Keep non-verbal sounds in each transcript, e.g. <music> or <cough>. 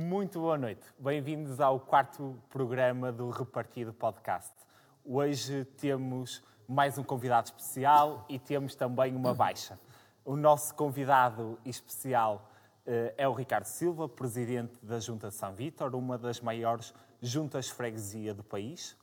Muito boa noite. Bem-vindos ao quarto programa do Repartido Podcast. Hoje temos mais um convidado especial e temos também uma baixa. O nosso convidado especial uh, é o Ricardo Silva, presidente da Junta de São Vítor, uma das maiores juntas freguesia do país.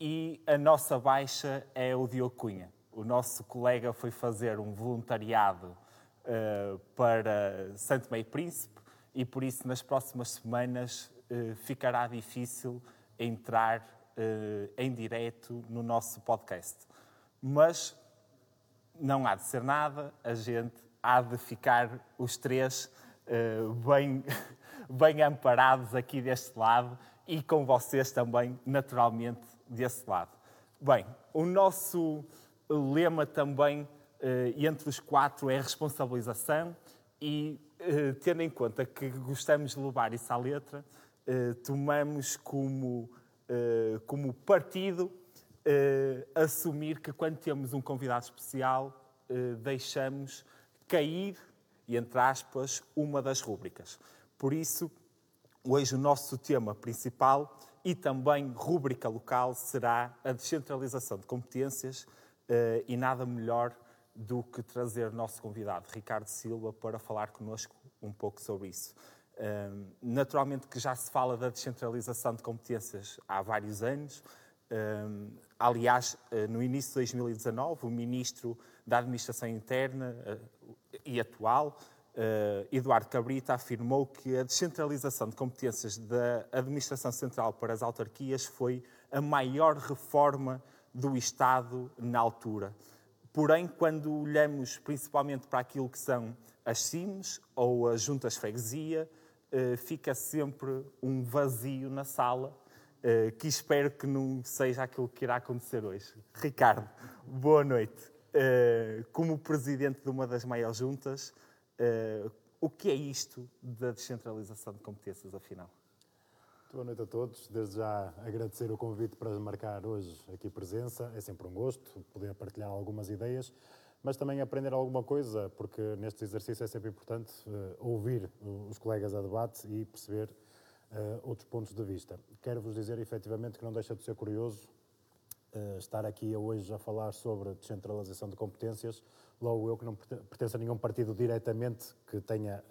E a nossa baixa é o Diogo Cunha. O nosso colega foi fazer um voluntariado uh, para Santo Meio Príncipe e por isso nas próximas semanas uh, ficará difícil entrar uh, em direto no nosso podcast. Mas não há de ser nada, a gente há de ficar os três uh, bem, <laughs> bem amparados aqui deste lado e com vocês também, naturalmente, desse lado. Bem, o nosso lema também entre os quatro é responsabilização e eh, tendo em conta que gostamos de levar isso à letra, eh, tomamos como, eh, como partido assumir que quando temos um convidado especial, deixamos cair, entre aspas, uma das rúbricas. Por isso, hoje o nosso tema principal e também rúbrica local será a descentralização de competências e nada melhor do que trazer o nosso convidado, Ricardo Silva, para falar connosco um pouco sobre isso. Um, naturalmente que já se fala da descentralização de competências há vários anos. Um, aliás, eh, no início de 2019, o Ministro da Administração Interna uh, e atual, uh, Eduardo Cabrita, afirmou que a descentralização de competências da Administração Central para as autarquias foi a maior reforma do Estado na altura. Porém, quando olhamos principalmente para aquilo que são as CIMs ou as juntas freguesia, eh, fica sempre um vazio na sala, eh, que espero que não seja aquilo que irá acontecer hoje. Ricardo, boa noite. Eh, como presidente de uma das maiores juntas, o que é isto da descentralização de competências, afinal? Boa noite a todos. Desde já agradecer o convite para marcar hoje aqui presença. É sempre um gosto poder partilhar algumas ideias, mas também aprender alguma coisa, porque neste exercício é sempre importante uh, ouvir os colegas a debate e perceber uh, outros pontos de vista. Quero-vos dizer efetivamente que não deixa de ser curioso uh, estar aqui hoje a falar sobre descentralização de competências, logo eu que não pertenço a nenhum partido diretamente que tenha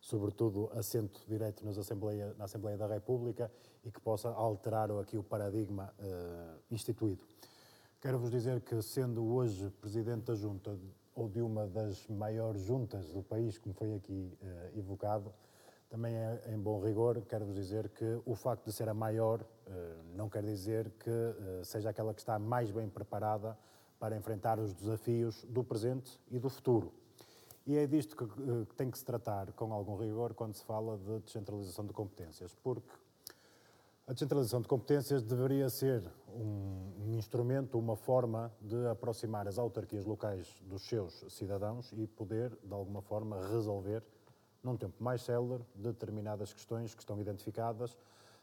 sobretudo assento direto nas Assembleia, na Assembleia da República e que possa alterar aqui o paradigma uh, instituído. Quero-vos dizer que, sendo hoje Presidente da Junta ou de uma das maiores juntas do país, como foi aqui uh, evocado, também é em bom rigor, quero-vos dizer que o facto de ser a maior uh, não quer dizer que seja aquela que está mais bem preparada para enfrentar os desafios do presente e do futuro. E é disto que, que tem que se tratar com algum rigor quando se fala de descentralização de competências, porque a descentralização de competências deveria ser um, um, instrumento, uma forma de aproximar as autarquias locais dos seus cidadãos e poder, de alguma forma, resolver, num tempo mais célere, determinadas questões que estão identificadas,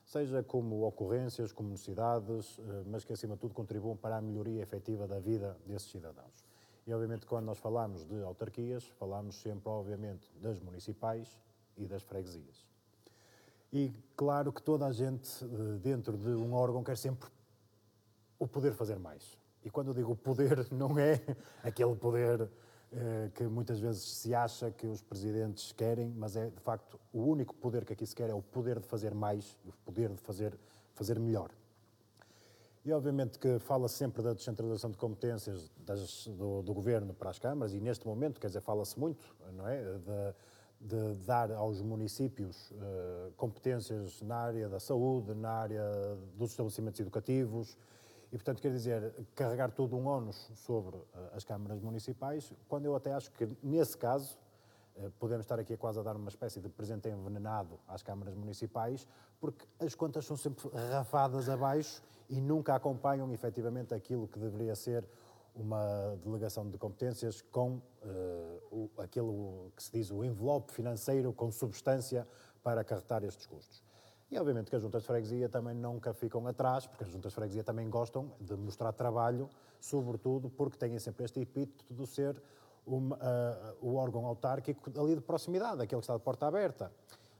seja como ocorrências, como necessidades, eh, mas que, acima de tudo, contribuam para a melhoria efetiva da vida desses cidadãos. E, obviamente, quando nós falamos de autarquias, falamos sempre, obviamente, das municipais e das freguesias. E, claro, que toda a gente, eh, dentro de um órgão, quer sempre o poder fazer mais. E quando eu digo poder, <laughs> não é aquele poder eh, que muitas vezes se acha que os presidentes querem, mas é, de facto, o único poder que aqui se quer é o poder de fazer mais, o poder de fazer, fazer melhor. E obviamente que fala sempre da descentralização de competências das, do, do, governo para as câmaras, e neste momento, quer dizer, fala-se muito, não é? De, de, dar aos municípios uh, competências na área da saúde, na área dos estabelecimentos educativos, e, portanto, quer dizer, carregar todo um ónus sobre uh, as câmaras municipais, quando eu até acho que, nesse caso, podemos estar aqui quase a dar uma espécie de presente envenenado às câmaras municipais, porque as contas são sempre rafadas abaixo e nunca acompanham efetivamente aquilo que deveria ser uma delegação de competências com uh, o, aquilo que se diz o envelope financeiro com substância para acarretar estes custos. E obviamente que as juntas de freguesia também nunca ficam atrás, porque as juntas de freguesia também gostam de mostrar trabalho, sobretudo porque têm sempre este epíteto de ser uh, o órgão autárquico ali de proximidade, aquele que está de porta aberta.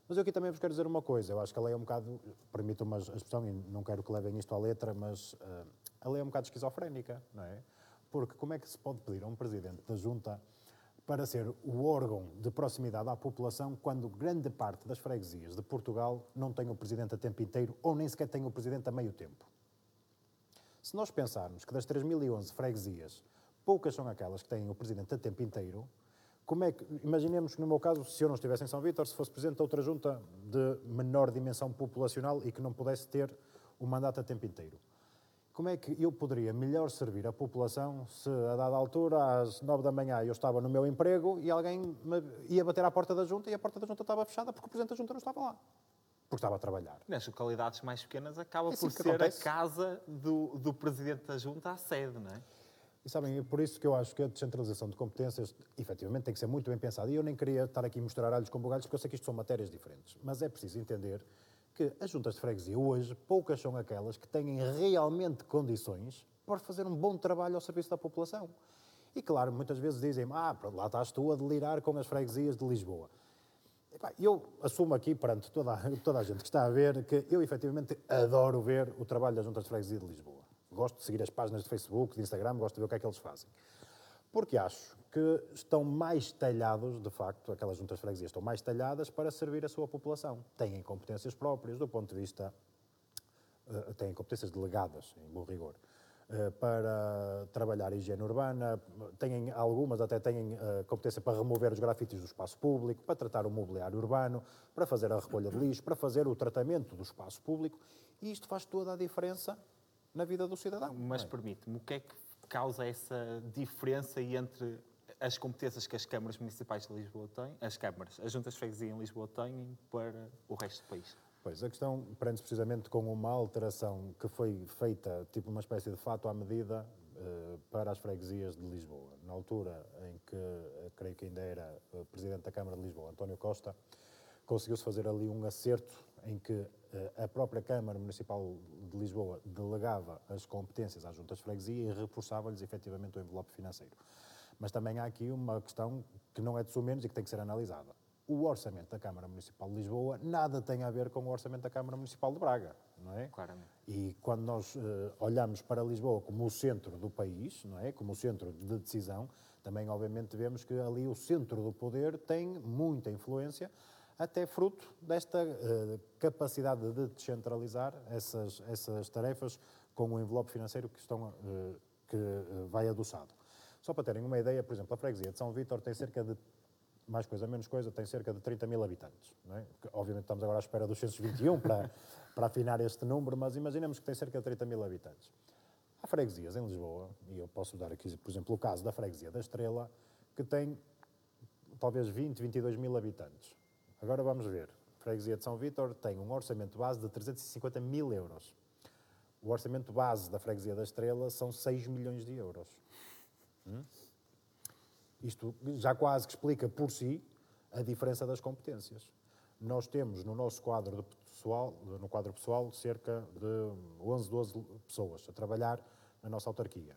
Mas eu aqui também vos quero dizer uma coisa. Eu acho que a lei é um bocado, permitam-me a expressão, e não quero que levem isto à letra, mas uh, a lei é um bocado esquizofrénica, não é? Porque como é que se pode pedir a um presidente da junta para ser o órgão de proximidade à população quando grande parte das freguesias de Portugal não tem o presidente a tempo inteiro ou nem sequer tem o presidente a meio tempo? Se nós pensarmos que das 3.011 freguesias, poucas são aquelas que têm o presidente a tempo inteiro, como é que, imaginemos que no meu caso, se eu não estivesse em São Vítor, se fosse presidente de outra junta de menor dimensão populacional e que não pudesse ter o mandato a tempo inteiro. Como é que eu poderia melhor servir a população se, a dada altura, às nove da manhã, eu estava no meu emprego e alguém ia bater à porta da junta e a porta da junta estava fechada porque o Presidente da junta não estava lá? Porque estava a trabalhar. Nas localidades mais pequenas acaba é por ser acontece. a casa do, do Presidente da junta a sede, não é? E sabem, é por isso que eu acho que a descentralização de competências, efetivamente, tem que ser muito bem pensada. E eu nem queria estar aqui a mostrar alhos com bugalhos, porque eu sei que isto são matérias diferentes. Mas é preciso entender que as juntas de freguesia hoje, poucas são aquelas que têm realmente condições para fazer um bom trabalho ao serviço da população. E claro, muitas vezes dizem ah, lá estás tu a delirar com as freguesias de Lisboa. Eu assumo aqui perante toda <laughs> toda a gente que está a ver que eu efetivamente adoro ver o trabalho das juntas de freguesia de Lisboa. Gosto de seguir as páginas de Facebook, de Instagram, gosto de ver o que é que eles fazem. Porque acho que estão mais talhados, de facto, aquelas juntas de freguesia estão mais talhadas para servir a sua população. Têm competências próprias, do ponto de vista. Uh, têm competências delegadas, em bom rigor, uh, para trabalhar a higiene urbana, têm algumas até têm uh, competência para remover os grafites do espaço público, para tratar o mobiliário urbano, para fazer a recolha de lixo, para fazer o tratamento do espaço público, e isto faz toda a diferença na vida do cidadão. Mas é? permite-me, o que é que causa essa diferença entre as competências que as câmaras municipais de Lisboa têm, as câmaras, as juntas de freguesia em Lisboa têm para o resto do país? Pois, a questão prende-se precisamente com uma alteração que foi feita, tipo uma espécie de fato à medida, uh, para as freguesias de Lisboa. Na altura em que, uh, creio que ainda era uh, Presidente da Câmara de Lisboa, António Costa, conseguiu-se fazer ali um acerto em que a própria Câmara Municipal de Lisboa delegava as competências às juntas de freguesia e reforçava-lhes efetivamente o envelope financeiro. Mas também há aqui uma questão que não é de menos e que tem que ser analisada. O orçamento da Câmara Municipal de Lisboa nada tem a ver com o orçamento da Câmara Municipal de Braga, não é? Claramente. E quando nós uh, olhamos para Lisboa como o centro do país, não é? Como o centro de decisão, também obviamente vemos que ali o centro do poder tem muita influência até fruto desta uh, capacidade de descentralizar essas, essas tarefas com o envelope financeiro que, estão, uh, que uh, vai adoçado. Só para terem uma ideia, por exemplo, a freguesia de São Vítor tem cerca de, mais coisa, menos coisa, tem cerca de 30 mil habitantes. É? Obviamente estamos agora à espera dos 121 para, <laughs> para afinar este número, mas imaginemos que tem cerca de 30 mil habitantes. Há freguesias em Lisboa, e eu posso dar aqui, por exemplo, o caso da freguesia da Estrela, que tem talvez 20, 22 mil habitantes. Agora vamos ver. A freguesia de São Vítor tem um orçamento base de 350 mil euros. O orçamento base da freguesia da Estrela são 6 milhões de euros. Hum? Isto já quase que explica por si a diferença das competências. Nós temos no nosso quadro pessoal, no quadro pessoal, cerca de 11, 12 pessoas a trabalhar na nossa autarquia.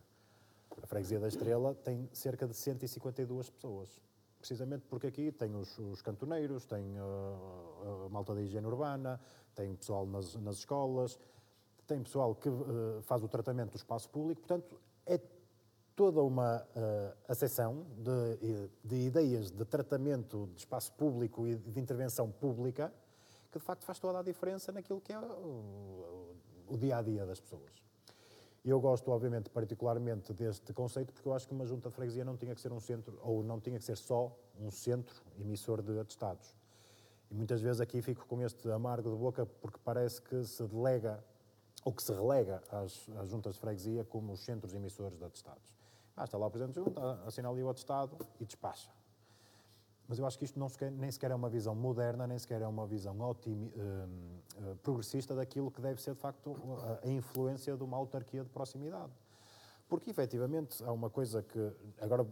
A freguesia da Estrela tem cerca de 152 pessoas precisamente porque aqui tem os, os cantoneiros, tem uh, a malta da higiene urbana, tem pessoal nas, nas escolas, tem pessoal que uh, faz o tratamento do espaço público, portanto, é toda uma uh, acessão de, de, ideias de tratamento de espaço público e de intervenção pública que, de facto, faz toda a diferença naquilo que é o, o dia a dia das pessoas. Eu gosto, obviamente, particularmente deste conceito, porque eu acho que uma junta de freguesia não tinha que ser um centro, ou não tinha que ser só um centro emissor de atestados. E muitas vezes aqui fico com este amargo de boca, porque parece que se delega, ou que se relega às, às juntas de freguesia como os centros emissores de atestados. Ah, está lá o Presidente de Junta, assina ali o atestado e despacha. Mas eu acho que isto sequer, nem sequer é uma visão moderna, nem sequer é uma visão uh, uh, progressista daquilo que deve ser, de facto, a, a influência de uma autarquia de proximidade. Porque, efetivamente, há uma coisa que, agora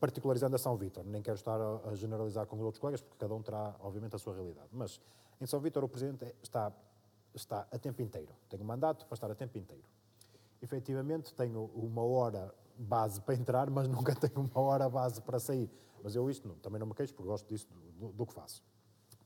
particularizando a São Vítor, nem quero estar a, a, generalizar com os outros colegas, porque cada um terá, obviamente, a sua realidade, mas em São Vítor o Presidente está, está a tempo inteiro, tem um mandato para estar a tempo inteiro. Efetivamente, tenho uma hora base para entrar, mas <laughs> nunca tenho uma hora base para sair. Mas eu isto não, também não me queixo, porque gosto disso do, do, que faço.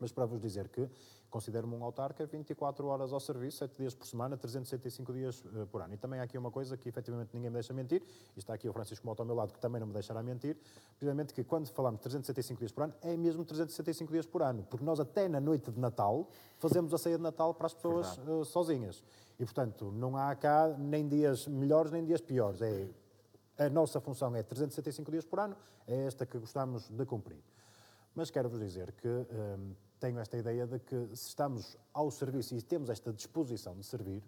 Mas para vos dizer que considero-me um autarca 24 horas ao serviço, 7 dias por semana, 365 dias uh, por ano. E também há aqui uma coisa que efetivamente ninguém me deixa mentir, e está aqui o Francisco Mota ao meu lado, que também não me deixará mentir, precisamente que quando falamos de 365 dias por ano, é mesmo 365 dias por ano, porque nós até na noite de Natal fazemos a ceia de Natal para as pessoas uh, sozinhas. E, portanto, não há cá nem dias melhores nem dias piores. É, a nossa função é 365 dias por ano, é esta que gostamos de cumprir. Mas quero-vos dizer que hum, tenho esta ideia de que se estamos ao serviço e temos esta disposição de servir,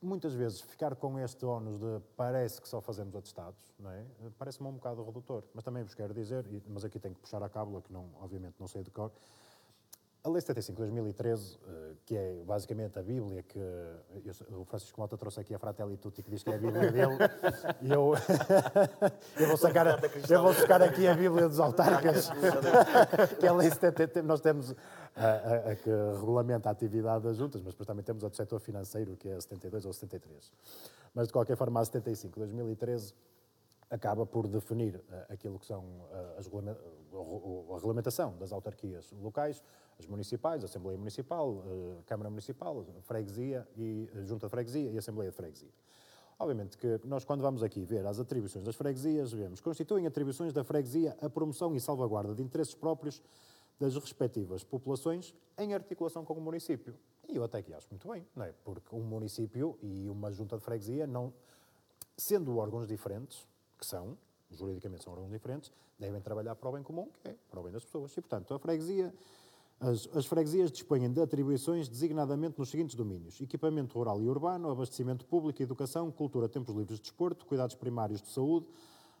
muitas vezes ficar com este ónus de parece que só fazemos atestados, não é? Parece-me um bocado redutor. Mas também vos quero dizer, mas aqui tenho que puxar a cábula, que não, obviamente não sei de cor, a Lei 75 de 2013, eh, que é basicamente a Bíblia, que eu, o Francisco Mota trouxe aqui a Fratelli Tutti, que diz que é a Bíblia <laughs> dele, e eu, <laughs> eu, vou sacar, eu vou buscar aqui a Bíblia dos autarcas, <laughs> que é a Lei 70, nós temos a, a, a, que regulamenta a atividade das juntas, mas depois também temos a do setor financeiro, que é a 72 ou 73. Mas, de qualquer forma, a 75 de 2013 acaba por definir uh, aquilo que são uh, as, a regulamentação das autarquias locais, as municipais, a Assembleia Municipal, a Câmara Municipal, a Freguesia e a Junta de Freguesia e Assembleia de Freguesia. Obviamente que nós, quando vamos aqui ver as atribuições das freguesias, vemos constituem atribuições da freguesia a promoção e salvaguarda de interesses próprios das respectivas populações em articulação com o município. E eu até aqui acho muito bem, não é? Porque um município e uma junta de freguesia, não, sendo órgãos diferentes, que são, juridicamente são órgãos diferentes, devem trabalhar para o bem comum, que é para o bem das pessoas. E, portanto, a freguesia, as, as freguesias dispõem de atribuições designadamente nos seguintes domínios: equipamento rural e urbano, abastecimento público, educação, cultura, tempos livres de desporto, cuidados primários de saúde,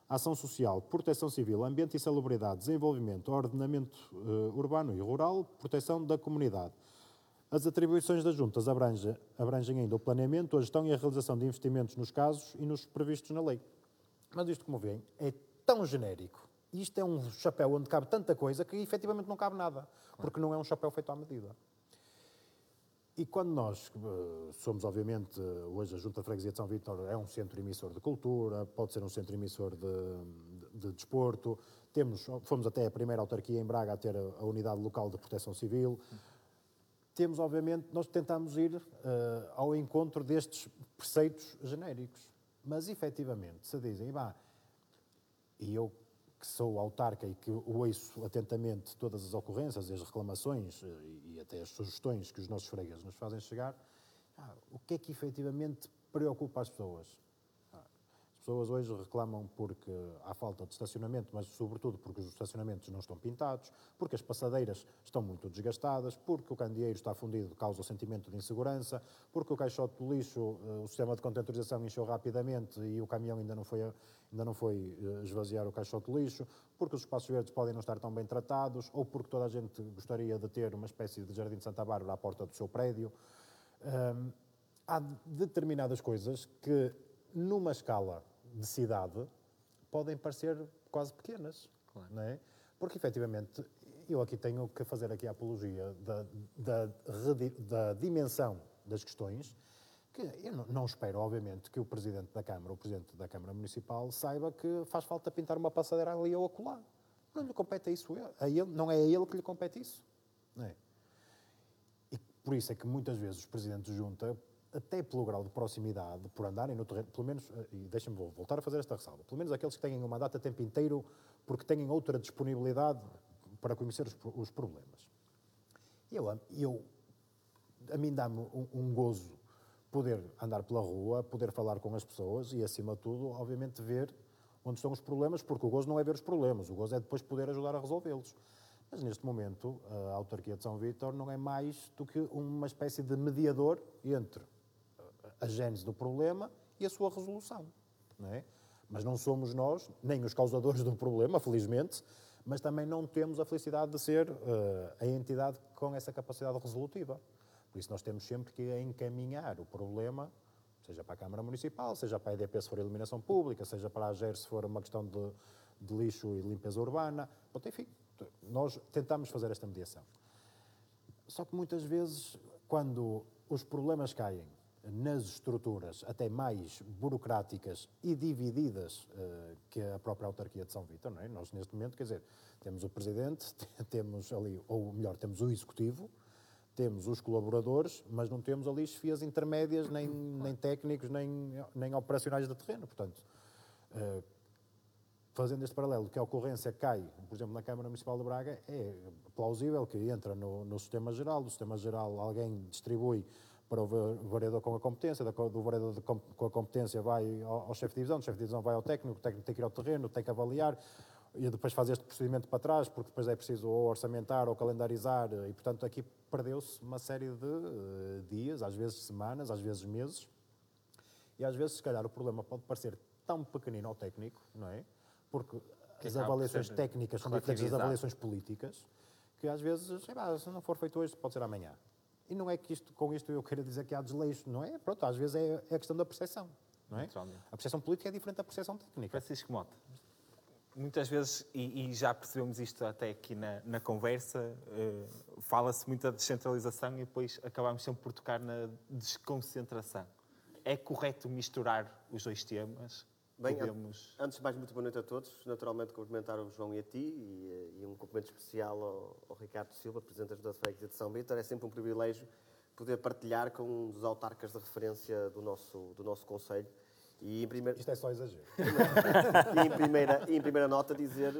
ação social, proteção civil, ambiente e salubridade, desenvolvimento, ordenamento uh, urbano e rural, proteção da comunidade. As atribuições das juntas abrangem, abrangem ainda o planeamento, a gestão e a realização de investimentos nos casos e nos previstos na lei. Mas isto, como veem, é tão genérico. Isto é um chapéu onde cabe tanta coisa que efetivamente não cabe nada, porque não é um chapéu feito à medida. E quando nós uh, somos, obviamente, hoje a Junta de Freguesia de São Vítor é um centro emissor de cultura, pode ser um centro emissor de, de, de, desporto, temos, fomos até a primeira autarquia em Braga a ter a, a unidade local de proteção civil. Temos, obviamente, nós tentamos ir uh, ao encontro destes preceitos genéricos. Mas, efetivamente, se dizem, vá, e eu que sou autarca e que ouço atentamente todas as ocorrências, as reclamações eh, e até as sugestões que os nossos fregueses nos fazem chegar, ah, o que é que efetivamente preocupa as pessoas? Pessoas hoje reclamam porque há falta de estacionamento, mas sobretudo porque os estacionamentos não estão pintados, porque as passadeiras estão muito desgastadas, porque o candeeiro está fundido, causa o sentimento de insegurança, porque o caixote do lixo, eh, o sistema de contentorização encheu rapidamente e o caminhão ainda não foi, ainda não foi eh, esvaziar o caixote do lixo, porque os espaços verdes podem não estar tão bem tratados, ou porque toda a gente gostaria de ter uma espécie de jardim de Santa Bárbara à porta do seu prédio. Há determinadas coisas que, numa escala de cidade podem parecer quase pequenas, claro. não é? Porque, efetivamente, eu aqui tenho que fazer aqui a apologia da, da, da dimensão das questões, que eu não, não, espero, obviamente, que o Presidente da Câmara, o Presidente da Câmara Municipal, saiba que faz falta pintar uma passadeira ali ou acolá. Não lhe compete isso a ele, não é a ele que lhe compete isso. Não é? E por isso é que muitas vezes os Presidentes de Junta até pelo grau de proximidade, por andarem no terreno, pelo menos, eh, e deixem-me voltar a fazer esta ressalva, pelo menos aqueles que têm uma data tempo inteiro porque têm outra disponibilidade para conhecer os, os problemas. Eu, eu, a mim dá-me um, um gozo poder andar pela rua, poder falar com as pessoas e, acima de tudo, obviamente, ver onde estão os problemas, porque o gozo não é ver os problemas, o gozo é depois poder ajudar a resolvê-los. Mas neste momento, a autarquia de São Vítor não é mais do que uma espécie de mediador entre a gênese do problema e a sua resolução. Não é? Mas não somos nós, nem os causadores do problema, felizmente, mas também não temos a felicidade de ser uh, a entidade com essa capacidade resolutiva. Por isso nós temos sempre que encaminhar o problema, seja para a Câmara Municipal, seja para a EDP se for iluminação pública, seja para a AGER se for uma questão de, de lixo e limpeza urbana. Bom, enfim, nós tentamos fazer esta mediação. Só que muitas vezes, quando os problemas caem nas estruturas até mais burocráticas e divididas uh, que a própria autarquia de São Vítor, não é? Nós, neste momento, quer dizer, temos o Presidente, <laughs> temos ali, ou melhor, temos o Executivo, temos os colaboradores, mas não temos ali chefias intermédias, nem, nem técnicos, nem, nem operacionais de terreno. Portanto, uh, fazendo este paralelo, que a ocorrência cai, por exemplo, na Câmara Municipal de Braga, é plausível que entra no, no sistema geral, do sistema geral alguém distribui para o vereador com a competência, do vereador com a competência vai ao, chefe de divisão, do chefe de divisão vai ao técnico, o técnico tem que ir ao terreno, tem que avaliar, e depois faz este procedimento para trás, porque depois é preciso ou orçamentar ou calendarizar, e portanto aqui perdeu-se uma série de uh, dias, às vezes semanas, às vezes meses, e às vezes, se calhar, o problema pode parecer tão pequenino ao técnico, não é? Porque que as avaliações técnicas são diferentes das avaliações políticas, que às vezes, se não for feito hoje, pode ser amanhã. E não é que isto, com isto eu queira dizer que há desleixo, não é? Pronto, às vezes é, é a questão da percepção, não é? A percepção política é diferente da percepção técnica. Francisco Mota, muitas vezes, e, e, já percebemos isto até aqui na, na conversa, uh, fala-se muito da descentralização e depois acabamos sempre por tocar na desconcentração. É correto misturar os dois temas? Bem, Podemos... antes de mais, muito boa noite a todos. Naturalmente, cumprimentar o João e a ti e, eh, e um cumprimento especial ao, ao, Ricardo Silva, Presidente da Junta de Freguesia de São Vítor. É sempre um privilégio poder partilhar com um dos autarcas de referência do nosso, do nosso Conselho. E em primeiro... Isto é só exagero. <laughs> e, em primeira, e em primeira nota dizer,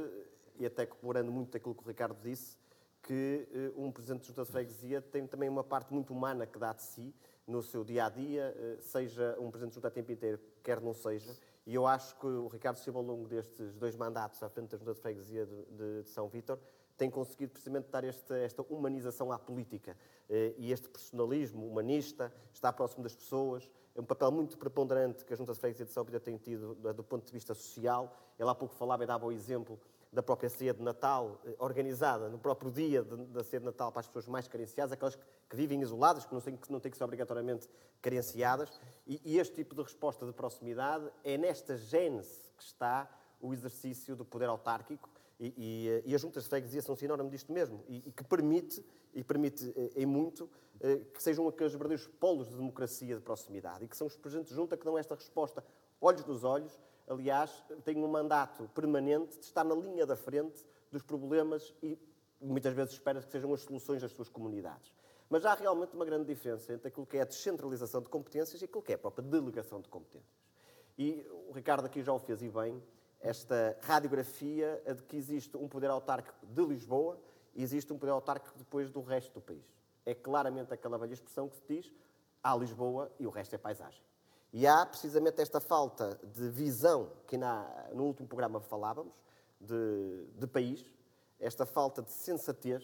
e até corroborando muito aquilo que o Ricardo disse, que uh, um Presidente da Junta de Freguesia tem também uma parte muito humana que dá de si no seu dia-a-dia, -dia, uh, seja um Presidente de Junta a tempo inteiro, quer não seja, e eu acho que o Ricardo Silva, ao longo destes dois mandatos à frente da Junta de Freguesia de, de, São Vítor, tem conseguido precisamente dar esta, esta humanização à política eh, e este personalismo humanista, está próximo das pessoas. É um papel muito preponderante que a Junta de Freguesia de São Vítor tem tido do ponto de vista social. Ele há pouco falava e dava o exemplo da própria ceia de Natal, eh, organizada no próprio dia da ceia de Natal para as pessoas mais carenciadas, aquelas que, que vivem isoladas, que não, têm, que não têm que ser obrigatoriamente carenciadas. E, e, este tipo de resposta de proximidade é nesta gênese que está o exercício do poder autárquico. E, e, eh, e as juntas de freguesia são sinónimo disto mesmo, e, que permite, e permite eh, em muito, que sejam aqueles verdadeiros polos de democracia de proximidade, e que são os presidentes de junta que dão esta resposta, olhos nos olhos, aliás, tem um mandato permanente de estar na linha da frente dos problemas e muitas vezes espera que sejam as soluções das suas comunidades. Mas há realmente uma grande diferença entre aquilo que é a descentralização de competências e aquilo que é a própria delegação de competências. E o Ricardo aqui já o fez e bem, esta radiografia de que existe um poder autárquico de Lisboa e existe um poder autárquico depois do resto do país. É claramente aquela velha expressão que se diz há Lisboa e o resto é paisagem. E há precisamente esta falta de visão que na, no último programa falávamos, de, de país, esta falta de sensatez,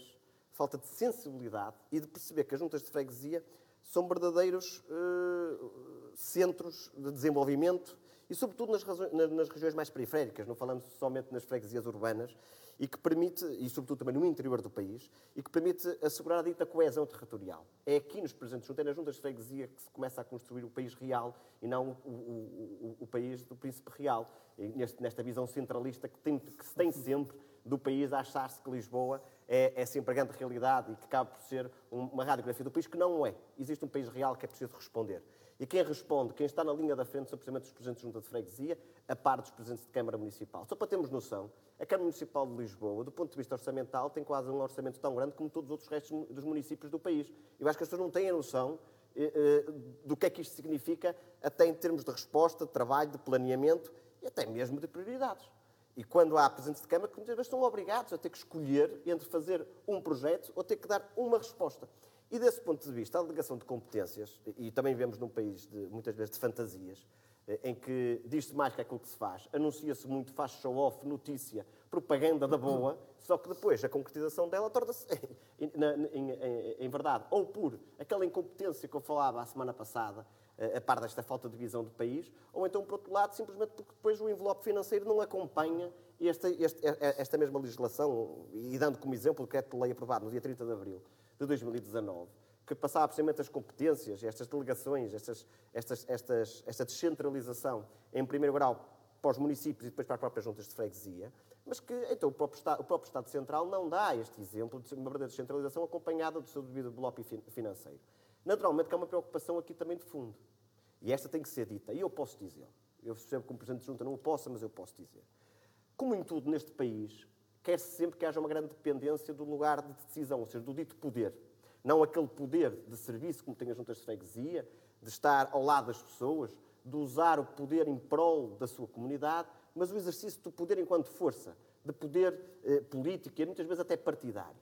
falta de sensibilidade e de perceber que as juntas de freguesia são verdadeiros uh, centros de desenvolvimento e, sobretudo, nas, nas, regiões mais periféricas, não falamos somente nas freguesias urbanas, e que permite, e sobretudo também no interior do país, e que permite assegurar a dita coesão territorial. É aqui nos presentes juntas, nas juntas de freguesia, que se começa a construir o país real e não o, o, o, o país do príncipe real, neste, nesta visão centralista que, tem, que se tem sempre do país a achar-se que Lisboa é, é, sempre a grande realidade e que cabe por ser uma radiografia do país, que não é. Existe um país real que é preciso responder. E quem responde, quem está na linha da frente, são precisamente os presidentes de junta de freguesia, a par dos presidentes de Câmara Municipal. Só para termos noção, a Câmara Municipal de Lisboa, do ponto de vista orçamental, tem quase um orçamento tão grande como todos os outros restos dos municípios do país. Eu acho que as pessoas não têm a noção eh, eh, do que é que isto significa, até em termos de resposta, de trabalho, de planeamento e até mesmo de prioridades. E quando há presidentes de Câmara que muitas vezes estão obrigados a ter que escolher entre fazer um projeto ou ter que dar uma resposta. E desse ponto de vista, a delegação de competências, e também vivemos num país de, muitas vezes de fantasias, em que diz-se mais que aquilo que se faz, anuncia-se muito, faz show-off, notícia, propaganda da boa, só que depois a concretização dela torna-se, <laughs> em, em, em, em, verdade, ou por aquela incompetência que eu falava a semana passada, eh, a par desta falta de visão do país, ou então, por outro lado, simplesmente porque depois o envelope financeiro não acompanha esta, esta, esta mesma legislação, e dando como exemplo o decreto de lei aprovado no dia 30 de abril, de 2019, que passava precisamente as competências, estas delegações, estas, estas, estas, esta descentralização, em primeiro grau para os municípios e depois para as próprias juntas de freguesia, mas que então o próprio Estado, o próprio Estado Central não dá este exemplo de uma verdadeira descentralização acompanhada do seu devido bloco financeiro. Naturalmente que há uma preocupação aqui também de fundo. E esta tem que ser dita. E eu posso dizer. Eu percebo que o Presidente de Junta não o possa, mas eu posso dizer. Como em tudo neste país, quer-se sempre que haja uma grande dependência do lugar de decisão, ou seja, do dito poder. Não aquele poder de serviço, como tem as juntas de freguesia, de estar ao lado das pessoas, de usar o poder em prol da sua comunidade, mas o exercício do poder enquanto força, de poder eh, político e muitas vezes até partidário.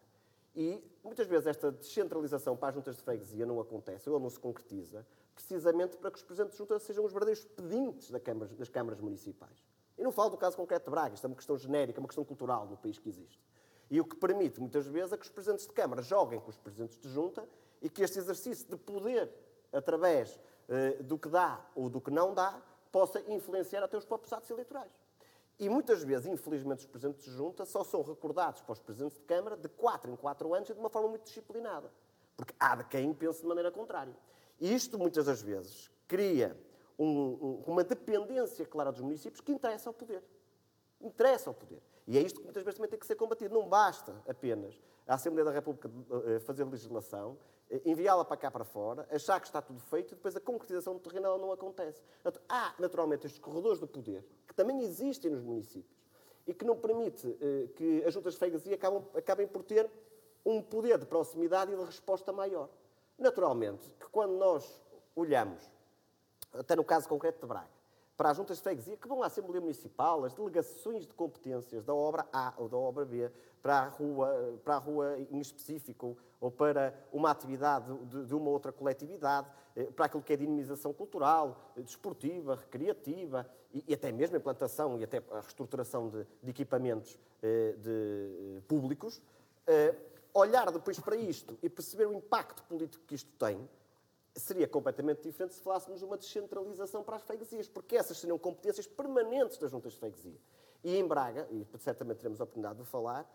E muitas vezes esta descentralização para as juntas de freguesia não acontece, ou não se concretiza, precisamente para que os presidentes de juntas sejam os verdadeiros pedintes das câmaras municipais. E não falo do caso concreto de Braga, isto é uma questão genérica, uma questão cultural no país que existe. E o que permite, muitas vezes, é que os presidentes de Câmara joguem com os presidentes de junta e que este exercício de poder, através eh, do que dá ou do que não dá, possa influenciar até os próprios atos eleitorais. E muitas vezes, infelizmente, os presidentes de junta só são recordados para os presidentes de Câmara de 4 em 4 anos e de uma forma muito disciplinada. Porque há de quem pense de maneira contrária. E isto, muitas das vezes, cria um, um, uma dependência clara dos municípios que interessa ao poder. Interessa ao poder. E é isto que muitas vezes também tem que ser combatido. Não basta apenas a Assembleia da República eh, fazer legislação enviá-la para cá para fora, achar que está tudo feito e depois a concretização do terreno não acontece. Portanto, há, naturalmente, estes corredores do poder que também existem nos municípios e que não permite eh, que as juntas de freguesia acabam, acabem por ter um poder de proximidade e de resposta maior. Naturalmente, que quando nós olhamos, até no caso concreto de Braga, para as juntas de freguesia que vão à Assembleia Municipal, as delegações de competências da obra A ou da obra B, para a rua, para a rua em específico, ou para uma atividade de, de uma outra coletividade, eh, para aquilo que é dinamização cultural, eh, desportiva, recreativa, e, e até mesmo a implantação e até a reestruturação de, de equipamentos eh, de, públicos, olhar depois para isto e perceber o impacto político que isto tem, seria completamente diferente se falássemos de uma descentralização para as freguesias, porque essas seriam competências permanentes das juntas de freguesia. E em Braga, e certamente teremos a oportunidade de falar,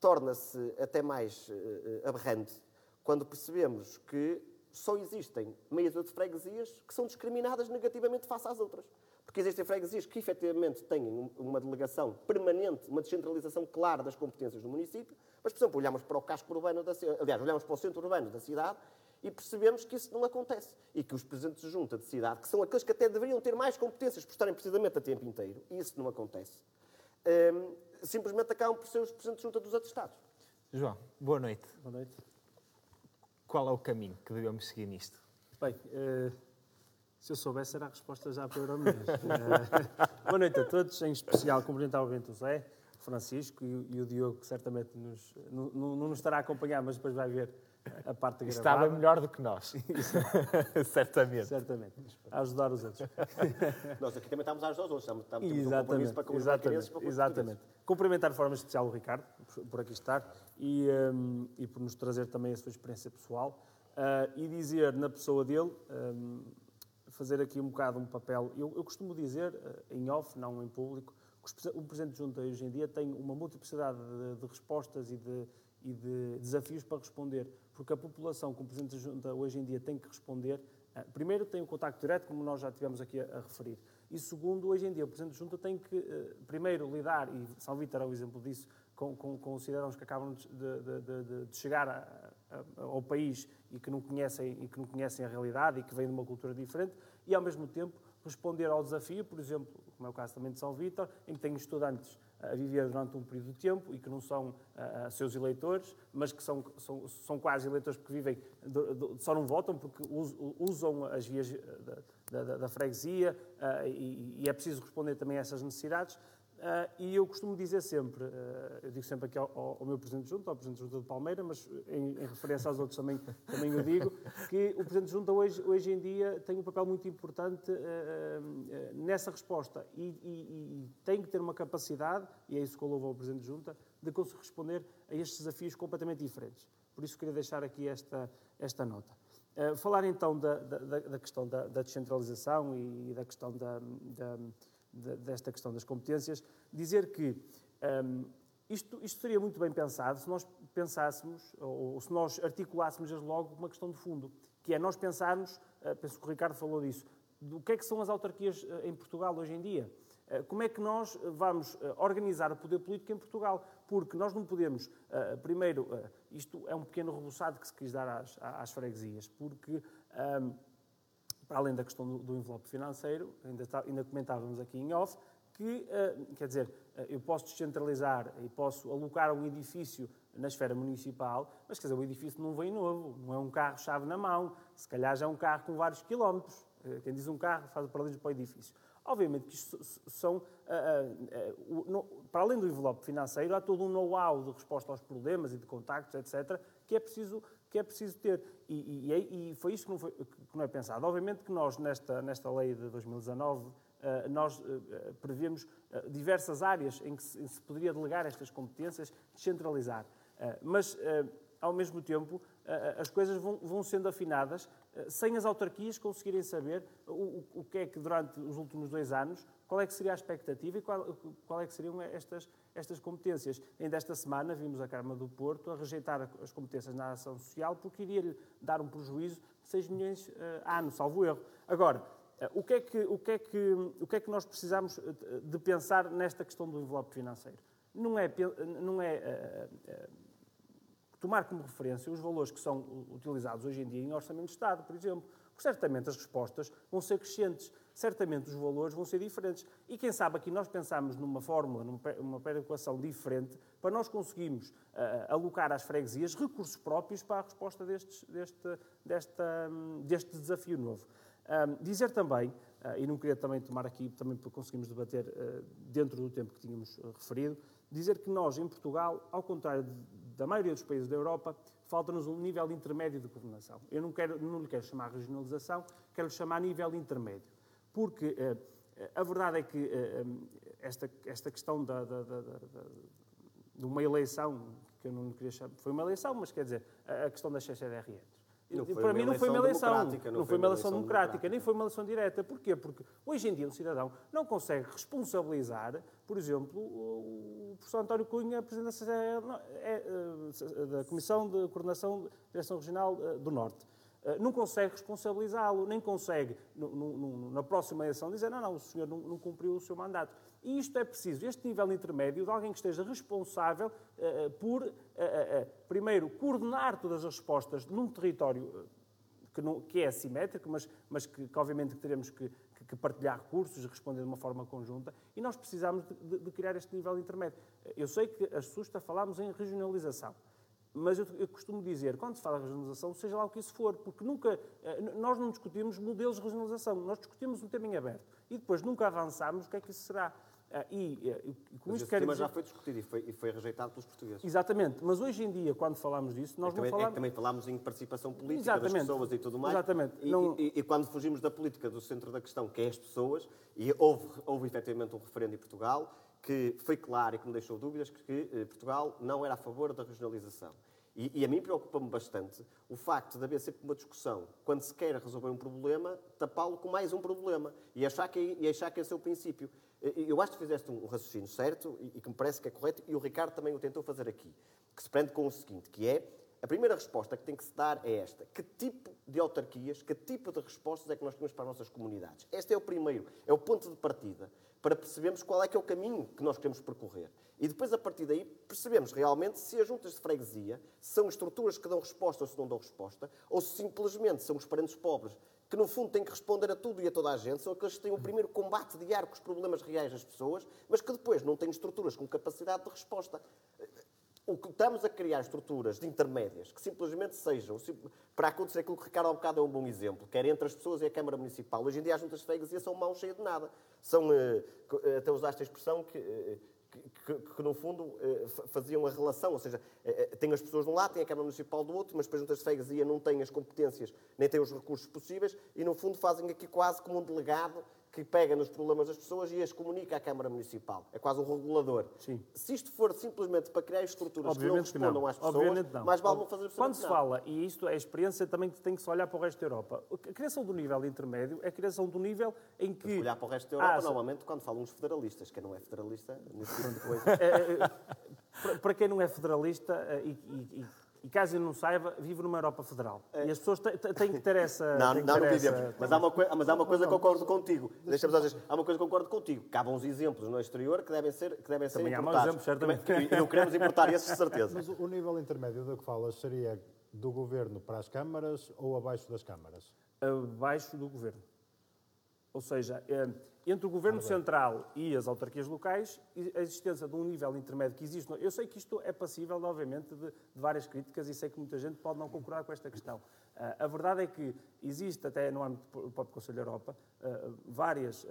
torna-se até mais uh, aberrante quando percebemos que só existem meias de freguesias que são discriminadas negativamente face às outras. Porque existem freguesias que efetivamente têm uma delegação permanente, uma descentralização clara das competências do município, mas, por exemplo, olhamos para o casco urbano da cidade, aliás, olhamos para o centro urbano da cidade e percebemos que isso não acontece. E que os presidentes de junta de cidade, que são aqueles que até deveriam ter mais competências por estarem precisamente a tempo inteiro, e isso não acontece, um, simplesmente acabam por ser os presidentes de junta dos atestados. João, boa noite. Boa noite. Qual é o caminho que devemos seguir nisto? Bem, uh, se eu soubesse, era a resposta já para o Euromês. uh, <laughs> boa noite a todos, em especial cumprimentar o Bento José, Francisco e, e, o Diogo, que certamente nos, não, não nos estará a acompanhar, mas depois vai ver a parte gravada. Estava melhor do que nós. <laughs> Certamente. Certamente. A ajudar os outros. <laughs> nós aqui também estamos a ajudar os outros. Estamos, temos exatamente, um para exatamente, para exatamente. Cumprimentar de forma especial o Ricardo, por, por aqui estar, e, um, e por nos trazer também a sua experiência pessoal. Uh, e dizer na pessoa dele, um, fazer aqui um bocado um papel. Eu, eu costumo dizer, uh, em off, não em público, que o Presidente de Junta hoje em dia tem uma multiplicidade de, de respostas e de, e de desafios para responder porque a população, como o Presidente da Junta hoje em dia tem que responder, eh, primeiro tem o contacto direto, como nós já tivemos aqui a, referir, e segundo, hoje em dia o Presidente da Junta tem que, uh, primeiro, lidar, e Salvita é o exemplo disso, com, com, com, os cidadãos que acabam de, de, de, de chegar a, a, ao país e que, não conhecem, e que não conhecem a realidade e que vêm de uma cultura diferente, e ao mesmo tempo responder ao desafio, por exemplo, como é o caso também de São Vítor, em que tem estudantes a viver durante um período de tempo e que não são uh, seus eleitores, mas que são, são, são quase eleitores porque vivem, só não votam porque usam as vias da, da, da freguesia uh, e, e, é preciso responder também a essas necessidades. Uh, e eu costumo dizer sempre, uh, eu digo sempre aqui ao, ao, meu Presidente de Junta, ao Presidente de Junta de Palmeira, mas em, em, referência aos outros também, também o digo, que o Presidente de Junta hoje, hoje em dia tem um papel muito importante uh, nessa resposta e, e, e, tem que ter uma capacidade, e é isso que eu louvo ao Presidente de Junta, de conseguir responder a estes desafios completamente diferentes. Por isso queria deixar aqui esta, esta nota. falar então da, da, da questão da, da, descentralização e da questão da desta questão das competências, dizer que um, isto, isto, seria muito bem pensado se nós pensássemos, ou, ou, se nós articulássemos logo uma questão de fundo, que é nós pensarmos, uh, penso que o Ricardo falou disso, do que é que são as autarquias em Portugal hoje em dia. Como é que nós vamos organizar o poder político em Portugal? Porque nós não podemos, primeiro, isto é um pequeno rebuçado que se quis dar às, às freguesias, porque para além da questão do, do envelope financeiro, ainda, está, ainda, comentávamos aqui em off, que, uh, quer dizer, uh, eu posso descentralizar e posso alocar um edifício na esfera municipal, mas quer dizer, o edifício não vem novo, não é um carro-chave na mão, se calhar já é um carro com vários quilómetros. Uh, quem diz um carro faz o paralelismo para o edifício. Obviamente que isto são, para além do envelope financeiro, há todo um know-how de resposta aos problemas e de contactos, etc., que é preciso que é preciso ter. E, e, e foi isso que não, foi, que não, é pensado. Obviamente que nós, nesta, nesta lei de 2019, eh, nós eh, prevemos eh, diversas áreas em que se, poderia delegar estas competências, descentralizar. Mas, ao mesmo tempo, as coisas vão, sendo afinadas sem as autarquias conseguirem saber o, que é que durante os últimos dois anos, qual é que seria a expectativa e qual, qual é que seriam estas, estas competências. Ainda esta semana vimos a Câmara do Porto a rejeitar as competências na ação social porque iria-lhe dar um prejuízo de 6 milhões uh, ano, salvo erro. Agora, uh, o, que é que, o, que é que, o que é que nós precisamos de pensar nesta questão do envelope financeiro? Não é, não é uh, tomar como referência os valores que são utilizados hoje em dia em orçamento de Estado, por exemplo, porque certamente as respostas vão ser crescentes certamente os valores vão ser diferentes. E quem sabe aqui nós pensamos numa fórmula, numa perequação diferente, para nós conseguirmos uh, alocar às freguesias recursos próprios para a resposta destes, deste, desta, deste desafio novo. Um, dizer também, uh, e não queria também tomar aqui, também para conseguirmos debater uh, dentro do tempo que tínhamos referido, dizer que nós, em Portugal, ao contrário de, da maioria dos países da Europa, falta-nos um nível intermédio de coordenação. Eu não, quero, não lhe quero chamar regionalização, quero lhe chamar nível intermédio porque eh, a verdade é que eh, eh, esta, esta questão da, da, da, de uma eleição, que eu não queria chamar, foi uma eleição, mas quer dizer, a questão das CCDRN. Para mim não foi uma eleição, não, não foi uma eleição democrática, democrática, nem foi uma eleição direta. Porquê? Porque hoje em dia um cidadão não consegue responsabilizar, por exemplo, o professor António Cunha, presidente da, é, da Comissão de Coordenação da Direção Regional do Norte. Eh, não consegue responsabilizá-lo, nem consegue, no, no, na próxima eleição, dizer não, não, o senhor não, não, cumpriu o seu mandato. E isto é preciso, este nível intermédio de alguém que esteja responsável uh, por, uh, uh, primeiro, coordenar todas as respostas num território que, não, que é assimétrico, mas, mas que, que, obviamente teremos que, que, partilhar recursos responder de uma forma conjunta, e nós precisamos de, de, de criar este nível intermédio. Eu sei que a SUSTA falámos em regionalização. Mas eu, eu, costumo dizer, quando se fala de regionalização, seja lá o que isso for, porque nunca, eh, nós não discutimos modelos de regionalização, nós discutimos um tema em aberto e depois nunca avançamos o que é que isso será. Eh, e, eh, e com mas isto quero tema dizer... já foi discutido e foi, e foi, rejeitado pelos portugueses. Exatamente, mas hoje em dia, quando falamos disso, nós é não também, falamos... É também falamos em participação política Exatamente. das pessoas e tudo mais. Exatamente. E, não... e, quando fugimos da política do centro da questão, que é as pessoas, e houve, houve efetivamente um referendo em Portugal, que foi claro e que me deixou dúvidas que, que Portugal não era a favor da regionalização. E, e a mim preocupa-me bastante o facto de haver sempre uma discussão, quando se quer resolver um problema, tapá-lo com mais um problema e achar que, e achar que esse é o princípio. Eu acho que fizeste um raciocínio certo e, e que me parece que é correto, e o Ricardo também o tentou fazer aqui, que se prende com o seguinte, que é, a primeira resposta que tem que se dar é esta. Que tipo de autarquias, que tipo de respostas é que nós temos para as nossas comunidades? Este é o primeiro, é o ponto de partida para percebermos qual é que é o caminho que nós queremos percorrer. E depois, a partir daí, percebemos realmente se as juntas de freguesia são estruturas que dão resposta ou se não dão resposta, ou se simplesmente são os parentes pobres que, no fundo, têm que responder a tudo e a toda a gente, são aqueles que têm o primeiro combate diário com os problemas reais das pessoas, mas que depois não têm estruturas com capacidade de resposta estamos a criar estruturas de intermédias que simplesmente sejam, para acontecer aquilo que Ricardo há um bocado é um bom exemplo, quer entre as pessoas e a Câmara Municipal. Hoje em dia as juntas de freguesia são mãos cheias de nada. São, eh, eh, até usaste a expressão que, eh, que, que, que, no fundo faziam a relação, ou seja, tem as pessoas de um lado, tem a Câmara Municipal do outro, mas depois juntas de freguesia não têm as competências, nem têm os recursos possíveis, e no fundo fazem aqui quase como um delegado que pega nos problemas das pessoas e as comunica à Câmara Municipal. É quase um regulador. Sim. Se isto for simplesmente para criar estruturas Obviamente que não respondam que não. às pessoas, não. mais vale não fazer Quando se fala, e isto é experiência também que tem que se olhar para o resto da Europa, a criação do nível intermédio é a criação do nível em que... Olhar para o resto da Europa, ah, normalmente, quando falam os federalistas, quem não é federalista, nesse tipo de coisa... <laughs> É, é, é, para quem não é federalista, eh, e, e, E caso eu não saiba, vivo numa Europa Federal. É. E as pessoas têm que ter essa. Não, não, não vivemos. Mas há uma, mas há uma coisa que concordo contigo. Deixa-me dizer, há uma coisa que concordo contigo. Cabe uns exemplos no exterior que devem ser, que devem ser Também importados. Há exemplos, certamente. E não queremos importar esses, de certeza. Mas o nível intermédio do que falas seria do governo para as câmaras ou abaixo das câmaras? Abaixo do governo. Ou seja, eh, entre o Governo Central e as autarquias locais, a existência de um nível intermédio que existe. Eu sei que isto é passível, obviamente, de, de várias críticas e sei que muita gente pode não concordar com esta questão. Uh, a verdade é que existe, até no âmbito do próprio Conselho da Europa, uh, vários uh,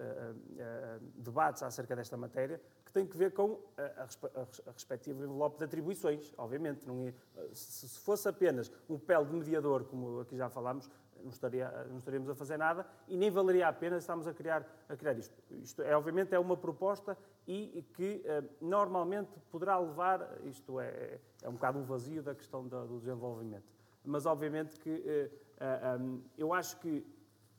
debates acerca desta matéria que têm que ver com a, a, a respectiva envelope de atribuições. Obviamente, não é, se, se fosse apenas um papel de mediador, como aqui já falámos, não, estaria, não estaríamos a fazer nada e nem valeria a pena estarmos a criar, a criar isto. Isto, é, obviamente, é uma proposta e que eh, normalmente poderá levar, isto é, é um bocado um vazio da questão do desenvolvimento. Mas, obviamente, que eh, eh, um, eu acho que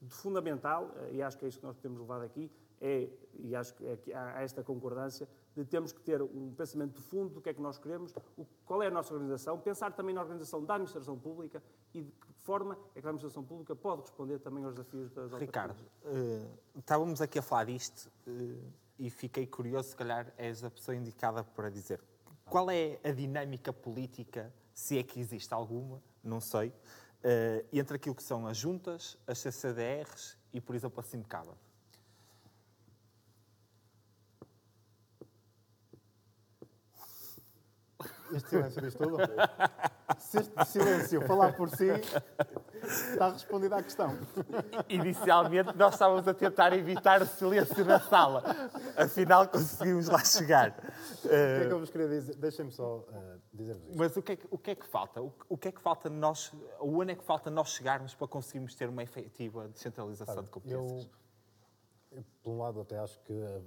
de fundamental, eh, e acho que é isso que nós temos levado aqui, é, e acho que há esta concordância, de termos que ter um pensamento de fundo do que é que nós queremos, o, qual é a nossa organização, pensar também na organização da administração pública e de que forma é que a administração pública pode responder também aos desafios das Ricardo, uh, estávamos aqui a falar disto uh, e fiquei curioso, se calhar és a pessoa indicada para dizer qual é a dinâmica política, se é que existe alguma, não sei, uh, entre aquilo que são as juntas, as CCDRs e, por exemplo, a Simcaba. Este silêncio diz tudo? Se este silêncio falar por si, está respondida à questão. Inicialmente nós estávamos a tentar evitar o silêncio na sala. Afinal conseguimos lá chegar. O que é que eu vos queria dizer? Deixem-me só uh, dizer-vos isto. Mas o que, é que, o que é que falta? O, o que é que falta nós, onde é que falta nós chegarmos para conseguirmos ter uma efetiva descentralização de competências? Eu, eu, por um lado, até acho que eh,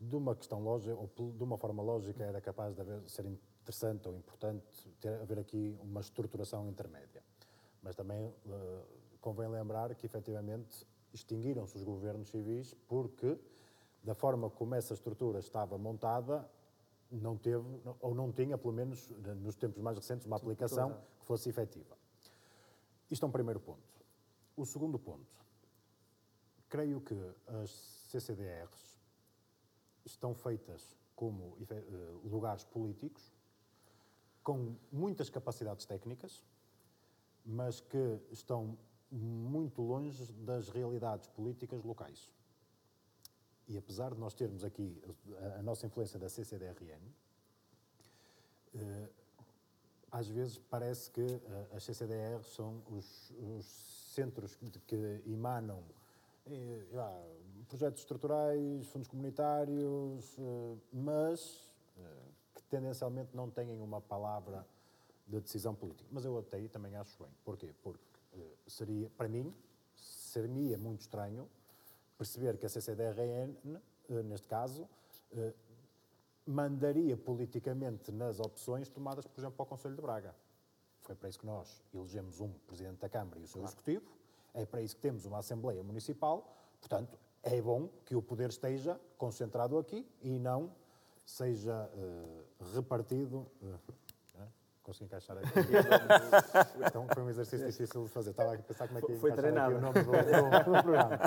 de uma questão lógica, ou de uma forma lógica, era capaz de haver, ser interessante ou importante ter, haver aqui uma estruturação intermédia. Mas também uh, convém lembrar que, efetivamente, extinguiram-se os governos civis porque, da forma como essa estrutura estava montada, não teve, ou não tinha, pelo menos nos tempos mais recentes, uma aplicação que fosse efetiva. Isto é um primeiro ponto. O segundo ponto. Creio que as CCDRs estão feitas como eh, lugares políticos com muitas capacidades técnicas, mas que estão muito longe das realidades políticas locais. E apesar de nós termos aqui a, nossa influência da CCDRN, eh, às vezes parece que eh, as CCDR são os, os centros que, emanam eh, projetos estruturais, fundos comunitários, mas tendencialmente não têm uma palavra de decisão política. Mas eu até aí também acho bem. Porquê? Porque uh, seria, para mim, seria muito estranho perceber que a CCDRN, eh, neste caso, uh, mandaria politicamente nas opções tomadas, por exemplo, para o Conselho de Braga. Foi para isso que nós elegemos um Presidente da Câmara e o seu claro. Executivo, é para isso que temos uma Assembleia Municipal, portanto, é bom que o poder esteja concentrado aqui e não seja uh, repartido. Uh, consegui encaixar aqui. <laughs> então foi um exercício difícil de fazer. Estava a pensar como é que foi treinado. o nome do, do, do, programa.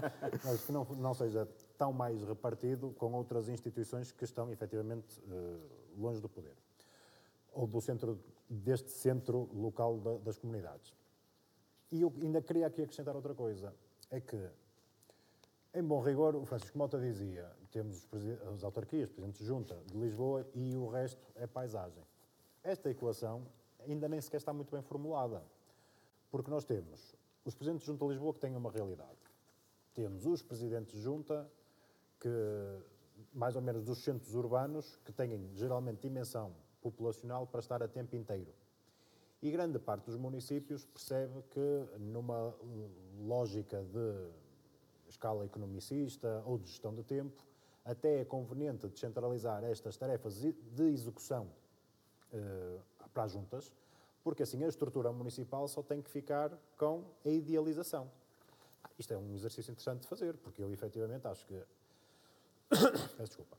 Mas que não, não seja tão mais repartido com outras instituições que estão efetivamente uh, longe do poder. Ou do centro, deste centro local da, das comunidades. E eu ainda queria aqui acrescentar outra coisa. É que em bom rigor, o Francisco Mota dizia, temos as autarquias, Presidente de Junta de Lisboa e o resto é paisagem. Esta equação ainda nem sequer está muito bem formulada, porque nós temos os Presidentes de Junta de Lisboa que têm uma realidade. Temos os Presidentes de Junta que, mais ou menos dos centros urbanos, que têm geralmente dimensão populacional para estar a tempo inteiro. E grande parte dos municípios percebe que, numa lógica de escala economicista ou de gestão de tempo, até é conveniente descentralizar estas tarefas de execução eh, para as juntas, porque assim a estrutura municipal só tem que ficar com a idealização. Isto é um exercício interessante de fazer, porque eu efetivamente acho que. <coughs> Peço desculpa.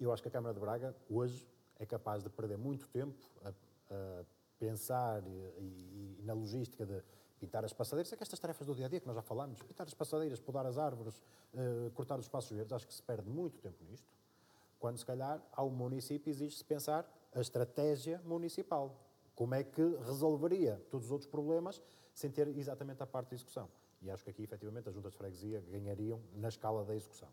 Eu acho que a Câmara de Braga, hoje, é capaz de perder muito tempo a, a pensar e, e, e, na logística de pintar as passadeiras, é que estas tarefas do dia a dia que nós já falamos, pintar as passadeiras, podar as árvores, uh, cortar os espaços verdes, acho que se perde muito tempo nisto, quando se calhar ao município exige-se pensar a estratégia municipal. Como é que resolveria todos os outros problemas sem ter exatamente a parte de execução? E acho que aqui, efetivamente, as juntas de freguesia ganhariam na escala da execução.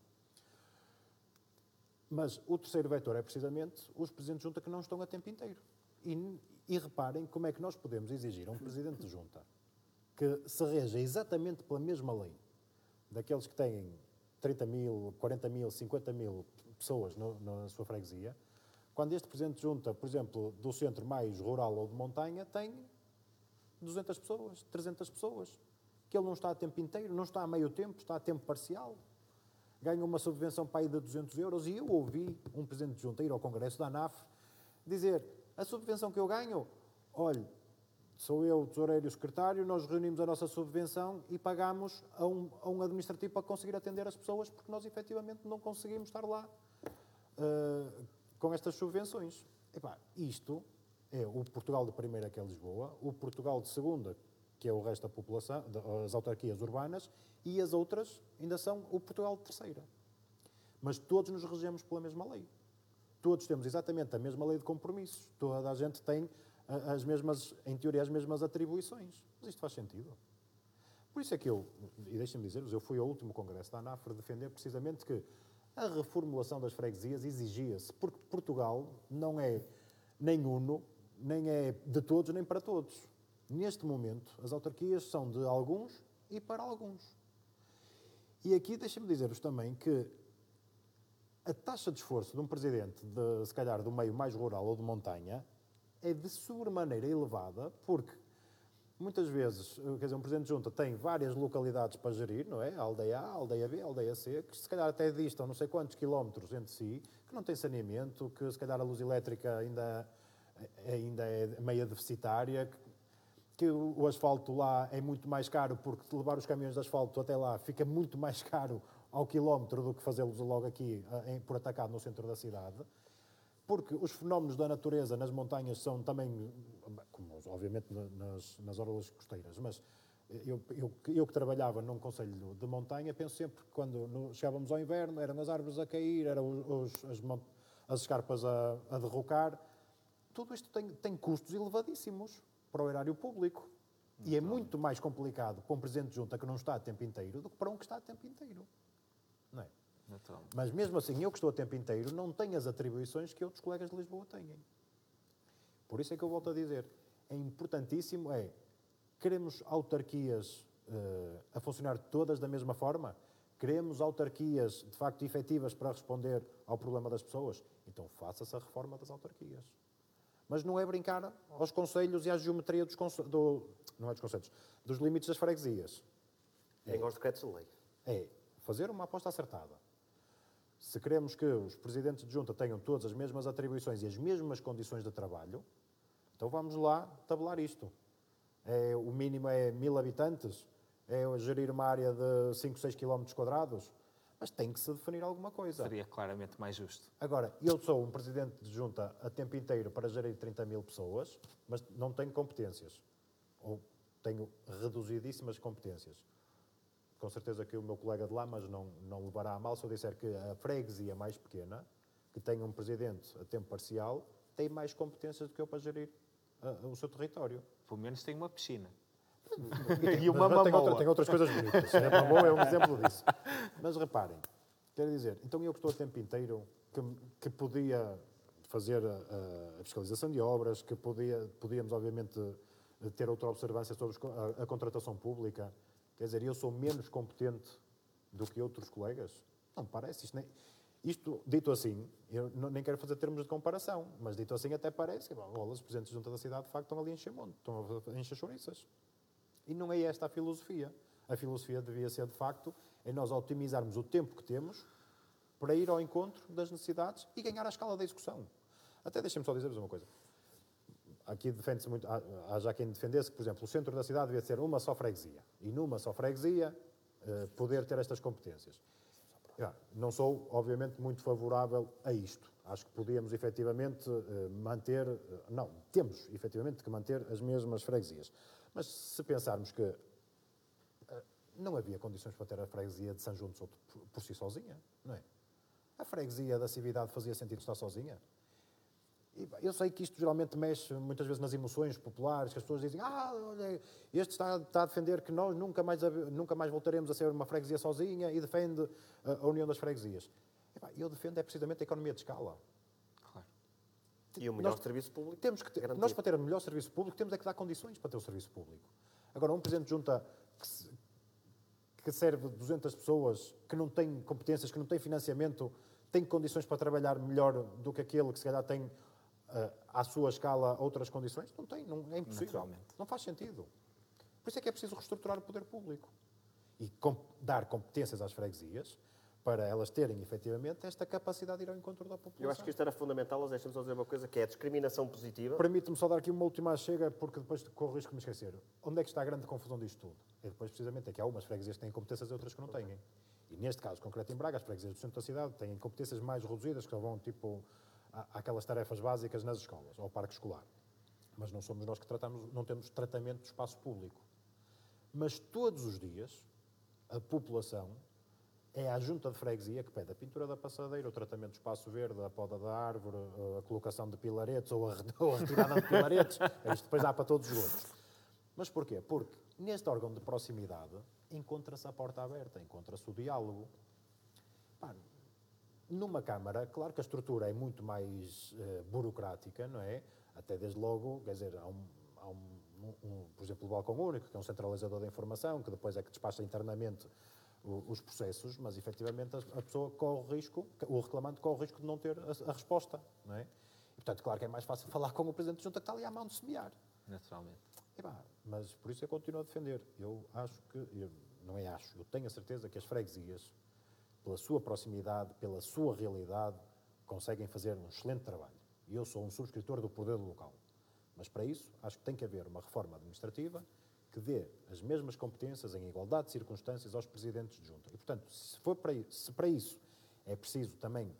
Mas o terceiro vetor é precisamente os presidentes de junta que não estão a tempo inteiro. E, e reparem como é que nós podemos exigir a um presidente de junta que se reja exatamente pela mesma lei daqueles que têm 30 mil, 40 mil, 50 mil pessoas no, na sua freguesia, quando este presidente de junta, por exemplo, do centro mais rural ou de montanha, tem 200 pessoas, 300 pessoas, que ele não está a tempo inteiro, não está a meio tempo, está a tempo parcial. Ganha uma subvenção para ir de 200 euros e eu ouvi um presidente de junta ir ao Congresso da ANAF dizer a subvenção que eu ganho, olhe, sou eu, tesoureiro e o secretário, nós reunimos a nossa subvenção e pagamos a um, a um administrativo para conseguir atender as pessoas porque nós efetivamente não conseguimos estar lá uh, com estas subvenções. Epá, isto é o Portugal de primeira, que é Lisboa, o Portugal de segunda, que é o resto da população, as autarquias urbanas, e as outras ainda são o Portugal de terceira. Mas todos nos regemos pela mesma lei. Todos temos exatamente a mesma lei de compromissos. Toda a gente tem as mesmas, em teoria, as mesmas atribuições. Mas isto faz sentido. Por isso é que eu, e deixem-me dizer-vos, eu fui ao último congresso da ANAFRE defender precisamente que a reformulação das freguesias exigia-se, porque Portugal não é nem uno, nem é de todos, nem para todos. Neste momento, as autarquias são de alguns e para alguns. E aqui deixem-me dizer-vos também que a taxa de esforço de um presidente, de, se calhar do meio mais rural ou de montanha, é de sobremaneira elevada, porque muitas vezes, quer dizer, um presidente de junta tem várias localidades para gerir, não é? A aldeia A, a aldeia B, a aldeia C, que se calhar até distam não sei quantos quilómetros entre si, que não tem saneamento, que se calhar a luz elétrica ainda, ainda é meia deficitária, que o asfalto lá é muito mais caro, porque levar os caminhões de asfalto até lá fica muito mais <laughs> caro ao quilómetro do que fazê-los logo aqui, eh, por atacado no centro da cidade. Porque os fenómenos da natureza nas montanhas são também, como obviamente nas, nas orlas costeiras, mas eu, eu, eu, que trabalhava num conselho de montanha, penso sempre que quando no, chegávamos ao inverno eram as árvores a cair, eram os, as, as escarpas a, a derrocar. Tudo isto tem, tem custos elevadíssimos para o erário público. E é muito mais complicado para um presidente de junta que não está a tempo inteiro do que para um que está a tempo inteiro. É? Mas mesmo assim, eu que estou a tempo inteiro não tenho as atribuições que outros colegas de Lisboa têm. Por isso é que eu volto a dizer, é importantíssimo, é, queremos autarquias uh, a funcionar todas da mesma forma? Queremos autarquias, de facto, efetivas para responder ao problema das pessoas? Então faça-se a reforma das autarquias. Mas não é brincar aos conselhos e à geometria dos, do, não é dos conselhos, dos limites das freguesias. É, Nem aos decretos de lei. É fazer uma aposta acertada. Se queremos que os presidentes de junta tenham todas as mesmas atribuições e as mesmas condições de trabalho, então vamos lá tabular isto. É, o mínimo é mil habitantes, é gerir uma área de 5, 6 km quadrados, mas tem que se definir alguma coisa. Seria claramente mais justo. Agora, eu sou um presidente de junta a tempo inteiro para gerir 30 mil pessoas, mas não tenho competências. Ou tenho reduzidíssimas competências. Com certeza que o meu colega de lá, mas não, não levará a mal se eu disser que a freguesia mais pequena, que tem um presidente a tempo parcial, tem mais competências do que eu para gerir uh, o seu território. Pelo menos tem uma piscina. e uma mas, tem, outra, tem, outras coisas bonitas. É, bom é um exemplo disso. Mas reparem, quero dizer, então eu que estou o tempo inteiro, que, que podia fazer a, a, fiscalização de obras, que podia, podíamos, obviamente, ter outra observância sobre a, a contratação pública, quer dizer, eu sou menos competente do que outros colegas? Não parece. Isto, nem, isto dito assim, eu não, nem quero fazer termos de comparação, mas dito assim até parece. Bom, os presidentes de junta da cidade, de facto, estão ali a encher estão a encher chouriças. E não é esta a filosofia. A filosofia devia ser, de facto, em nós otimizarmos o tempo que temos para ir ao encontro das necessidades e ganhar a escala da execução. Até deixem-me só dizer-vos uma coisa. Aqui defende-se muito, há já quem defendesse que, por exemplo, o centro da cidade devia ser uma só freguesia. E numa só freguesia, eh, poder ter estas competências. Não sou, obviamente, muito favorável a isto. Acho que podíamos efetivamente eh, manter, eh, não, temos efetivamente que manter as mesmas freguesias. Mas se pensarmos que eh, não havia condições para ter a freguesia de São João de Souto por si sozinha, não é? A freguesia da Cividade fazia sentido estar sozinha? Eu sei que isto geralmente mexe muitas vezes nas emoções populares, que as pessoas dizem, ah, olha, este está, está a defender que nós nunca mais, nunca mais voltaremos a ser uma freguesia sozinha e defende a, a união das freguesias. Eu defendo é precisamente a economia de escala. Claro. E o melhor nós serviço público. Temos que ter, nós, para ter o melhor serviço público, temos é que dar condições para ter o serviço público. Agora, um presidente de junta que, que serve 200 pessoas, que não tem competências, que não tem financiamento, tem condições para trabalhar melhor do que aquele que se calhar tem uh, à sua escala outras condições? Não tem, não, é impossível. Não faz sentido. Por isso é que é preciso reestruturar o poder público e com, dar competências às freguesias para elas terem efetivamente esta capacidade de ir ao encontro da população. Eu acho que isto era fundamental, deixa-me só dizer uma coisa, que é a discriminação positiva. Permite-me só dar aqui uma última chega, porque depois corro o risco de me esquecer. Onde é que está a grande confusão disto tudo? É depois, precisamente, é que há umas freguesias que têm competências e outras que não têm. E neste caso concreto em Braga, as freguesias do centro da cidade têm competências mais reduzidas, que vão tipo àquelas tarefas básicas nas escolas, ao parque escolar. Mas não somos nós que tratamos, não temos tratamento do espaço público. Mas todos os dias, a população é a junta de freguesia que pede a pintura da passadeira, o tratamento do espaço verde, a poda da árvore, a colocação de pilaretes ou a, <laughs> ou a retirada de pilaretes. Isto depois dá para todos os outros. Mas porquê? Porque neste órgão de proximidade encontra-se a porta aberta, encontra-se o diálogo. Pá, numa Câmara, claro que a estrutura é muito mais uh, burocrática, não é? Até desde logo, quer dizer, há um, há um, um, por exemplo, o balcão único, que é um centralizador da informação, que depois é que despacha internamente o, os processos, mas efetivamente a, a, pessoa corre o risco, o reclamante corre o risco de não ter a, a resposta, não é? E, portanto, claro que é mais fácil <laughs> falar com o Presidente da Junta que está ali à mão de semear. Naturalmente. mas por isso eu continuo a defender. Eu acho que, eu, não é acho, eu tenho a certeza que as freguesias pela sua proximidade, pela sua realidade, conseguem fazer um excelente trabalho. E eu sou um subscritor do poder local. Mas para isso, acho que tem que haver uma reforma administrativa que dê as mesmas competências em igualdade de circunstâncias aos presidentes de junta. E, portanto, se, for para, se para isso é preciso também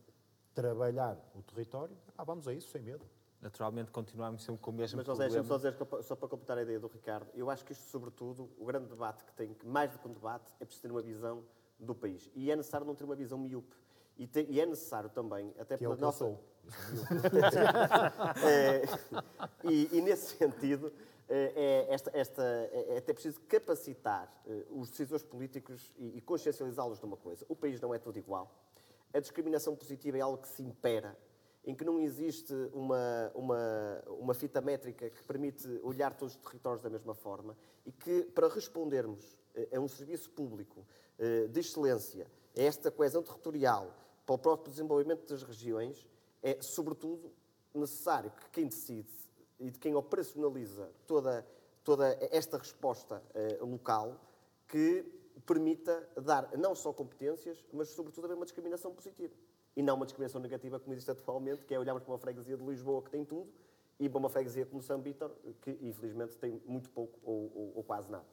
trabalhar o território, vamos a isso sem medo. Naturalmente, continuamos sempre com o mesmo Mas, José, deixa-me só dizer, só para completar a ideia do Ricardo, eu acho que isto, sobretudo, o grande debate que tem, mais do que um debate, é preciso ter uma visão do país. E é necessário não ter uma visão miúpe. E, te, e é necessário também, até que é pela é nossa. Sou. <laughs> é, e, e, nesse sentido, é, é esta, esta, é, é até preciso capacitar é, os decisores políticos e, e consciencializá-los de uma coisa. O país não é tudo igual. A discriminação positiva é algo que se impera, em que não existe uma, uma, uma fita métrica que permite olhar todos os territórios da mesma forma e que, para respondermos a um serviço público eh, de excelência, a esta coesão territorial, para o próprio desenvolvimento das regiões, é, sobretudo, necessário que quem decide e de quem operacionaliza toda, toda esta resposta uh, local, que permita dar não só competências, mas, sobretudo, haver uma discriminação positiva. E não uma discriminação negativa, como existe atualmente, que é olharmos para uma freguesia de Lisboa que tem tudo e para uma freguesia como São Vítor, que, infelizmente, tem muito pouco ou, ou, ou quase nada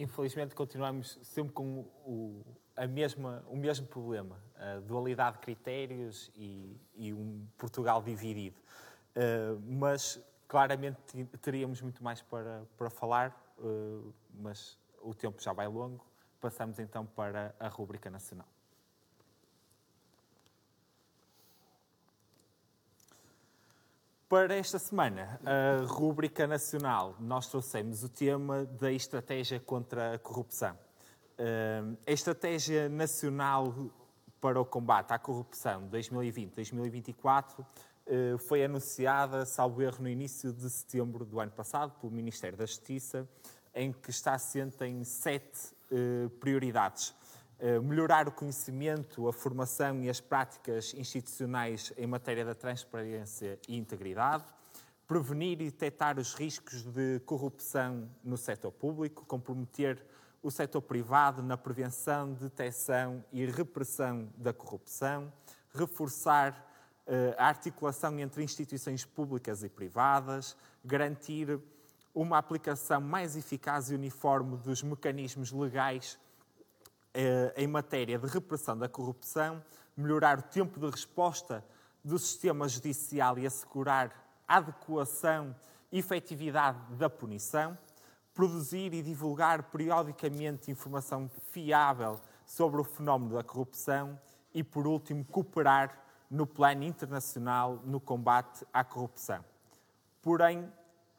infelizmente continuamos sempre com o, a mesma, o mesmo problema, a dualidade de critérios e, e um Portugal dividido. Uh, mas claramente teríamos muito mais para, para falar, uh, mas o tempo já vai longo. Passamos então para a rúbrica nacional. Para esta semana, a rúbrica nacional, nós trouxemos o tema da estratégia contra a corrupção. A estratégia nacional para o combate à corrupção 2020-2024 eh, foi anunciada, salvo erro, no início de setembro do ano passado, pelo Ministério da Justiça, em que está assente em sete eh, prioridades melhorar o conhecimento, a formação e as práticas institucionais em matéria da transparência e integridade, prevenir e detectar os riscos de corrupção no setor público, comprometer o setor privado na prevenção, detecção e repressão da corrupção, reforçar eh, a articulação entre instituições públicas e privadas, garantir uma aplicação mais eficaz e uniforme dos mecanismos legais eh, em matéria de repressão da corrupção, melhorar o tempo de resposta do sistema judicial e assegurar adequação e efetividade da punição, produzir e divulgar periodicamente informação fiável sobre o fenómeno da corrupção e, por último, cooperar no plano internacional no combate à corrupção. Porém,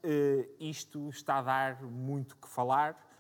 eh, isto está a dar muito que falar, eh,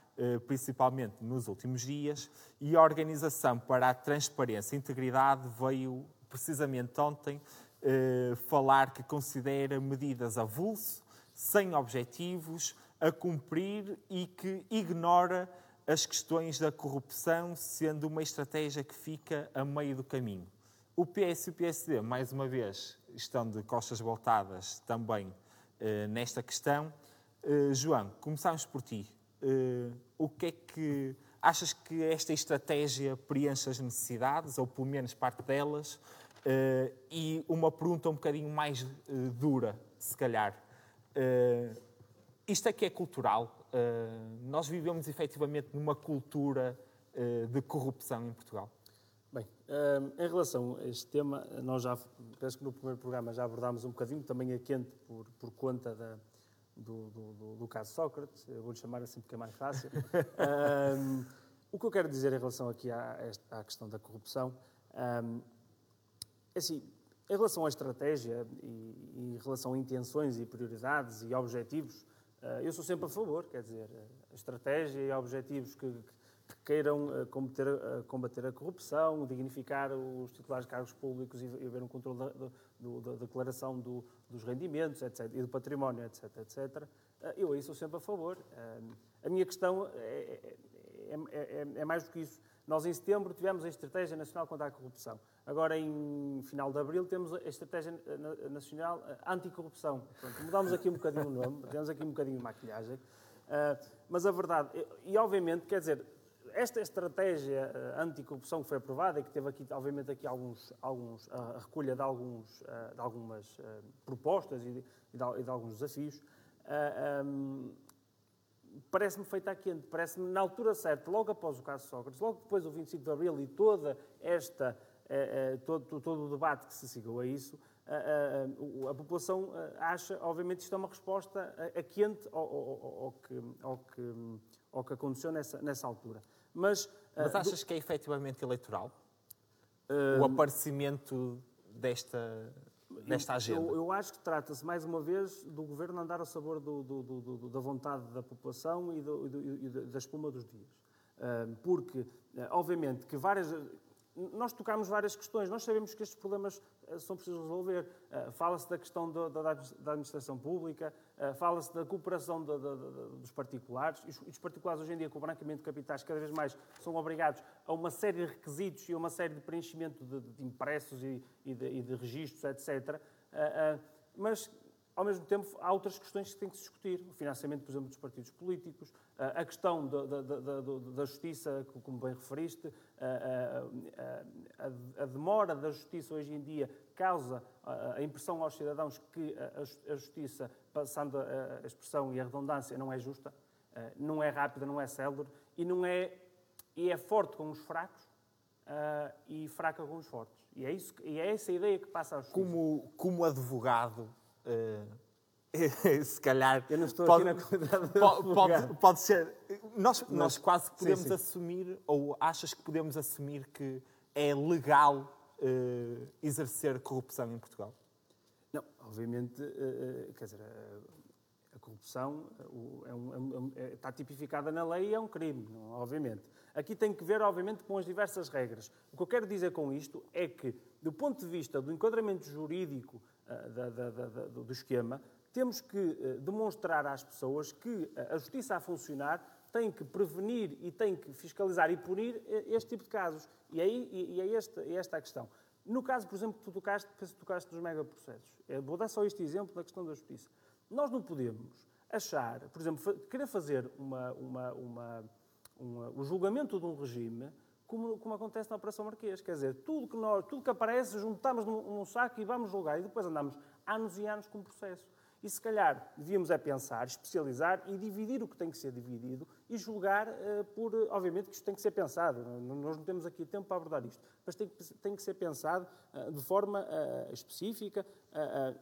principalmente nos últimos dias, e a Organização para a Transparência e Integridade veio precisamente ontem eh, falar que considera medidas avulso, sem objetivos, a cumprir e que ignora as questões da corrupção, sendo uma estratégia que fica a meio do caminho. O PS e o PSD, mais uma vez, estão de costas voltadas também eh, nesta questão. Eh, João, começamos por ti. Eh, o que é que achas que esta estratégia preenche as necessidades, ou pelo menos parte delas? e uma pergunta um bocadinho mais dura, se calhar. isto é que é cultural? nós vivemos efetivamente numa cultura de corrupção em Portugal? Bem, em relação a este tema, nós já, penso que no primeiro programa já abordámos um bocadinho, também é quente por, por conta da, do, do, do, caso Sócrates, eu vou-lhe chamar assim porque é mais fácil. <laughs> um, o que eu quero dizer em relação aqui à, à questão da corrupção, um, é assim, em relação à estratégia e, em relação a intenções e prioridades e objetivos, uh, eu sou sempre a favor, quer dizer, a estratégia e objetivos que, que que queiram uh, combater, combater, a corrupção, dignificar os titulares de cargos públicos e, haver um controle da, da declaração do, dos rendimentos etc, e do património, etc. etc. Uh, eu aí sou sempre a favor. a minha questão é, é, é, é, mais do que isso. Nós, em setembro, tivemos a Estratégia Nacional contra a Corrupção. Agora, em final de abril, temos a Estratégia Nacional Anticorrupção. Pronto, mudamos aqui um bocadinho o nome, <laughs> temos aqui um bocadinho de maquilhagem. Mas a verdade, e obviamente, quer dizer, esta estratégia uh, anticorrupção que foi aprovada e que teve aqui, obviamente, aqui alguns, alguns, a recolha de, alguns, uh, de algumas propostas e de, e, de, alguns desafios, parece-me feita a quente, parece-me na altura certa, logo após o caso Sócrates, logo depois do 25 de Abril e toda esta, todo, todo o debate que se seguiu a isso, a, a, a, população acha, obviamente, isto é uma resposta a, a quente ao, ao, ao, que, ao, que, ao que aconteceu nessa, nessa altura. Mas, Mas ah, achas do... que é efetivamente eleitoral? Uh... O aparecimento desta, desta agenda? Eu, eu acho que trata-se, mais uma vez, do governo andar ao sabor do, do, do, da vontade da população e, e da espuma dos dias. Uh, porque, obviamente, que várias nós tocámos várias questões. Nós sabemos que estes problemas eh, são precisos resolver. Uh, fala-se da questão da, administração pública, uh, fala-se da cooperação dos particulares. E os, particulares, hoje em dia, com o branqueamento de capitais, cada vez mais são obrigados a uma série de requisitos e a uma série de preenchimento de, impressos e, e, de, registros, etc. Mas ao mesmo tempo, há outras questões que têm que se discutir. O financiamento, por exemplo, dos partidos políticos, a questão da, da, da, da justiça, como bem referiste, a, a, a, demora da justiça hoje em dia causa a impressão aos cidadãos que a, justiça, passando a, expressão e a redundância, não é justa, não é rápida, não é célere e, não é, e é forte com os fracos e fraca com os fortes. E é, isso, e é essa ideia que passa justiça. Como, como advogado, uh, <laughs> se calhar. Eu não estou pode, aqui na qualidade de pode, pode, pode ser. Nós, Mas, nós quase podemos sim, sim. assumir, ou achas que podemos assumir que é legal uh, exercer corrupção em Portugal? Não, obviamente, uh, quer dizer, a corrupção é um, é, está tipificada na lei e é um crime, não, obviamente. Aqui tem que ver, obviamente, com as diversas regras. O que eu quero dizer com isto é que, do ponto de vista do enquadramento jurídico da, da, da, do esquema, temos que uh, demonstrar às pessoas que a justiça a funcionar tem que prevenir e tem que fiscalizar e punir eh, este tipo de casos. E, aí, e, é, esta, é esta a questão. No caso, por exemplo, que tu tocaste, que tocaste dos megaprocessos, eh, vou dar só este exemplo da questão da justiça. Nós não podemos achar, por exemplo, querer fazer uma, uma, uma, uma, o julgamento de um regime como, como, acontece na Operação Marquês. Quer dizer, tudo que, nós, tudo que aparece, juntamos num, num saco e vamos julgar. E depois andamos anos e anos com o processo. E se calhar devíamos é pensar, especializar e dividir o que tem que ser dividido e julgar uh, por, obviamente, que isto tem que ser pensado. Nós não temos aqui tempo para abordar isto, mas tem que, tem que ser pensado uh, de forma específica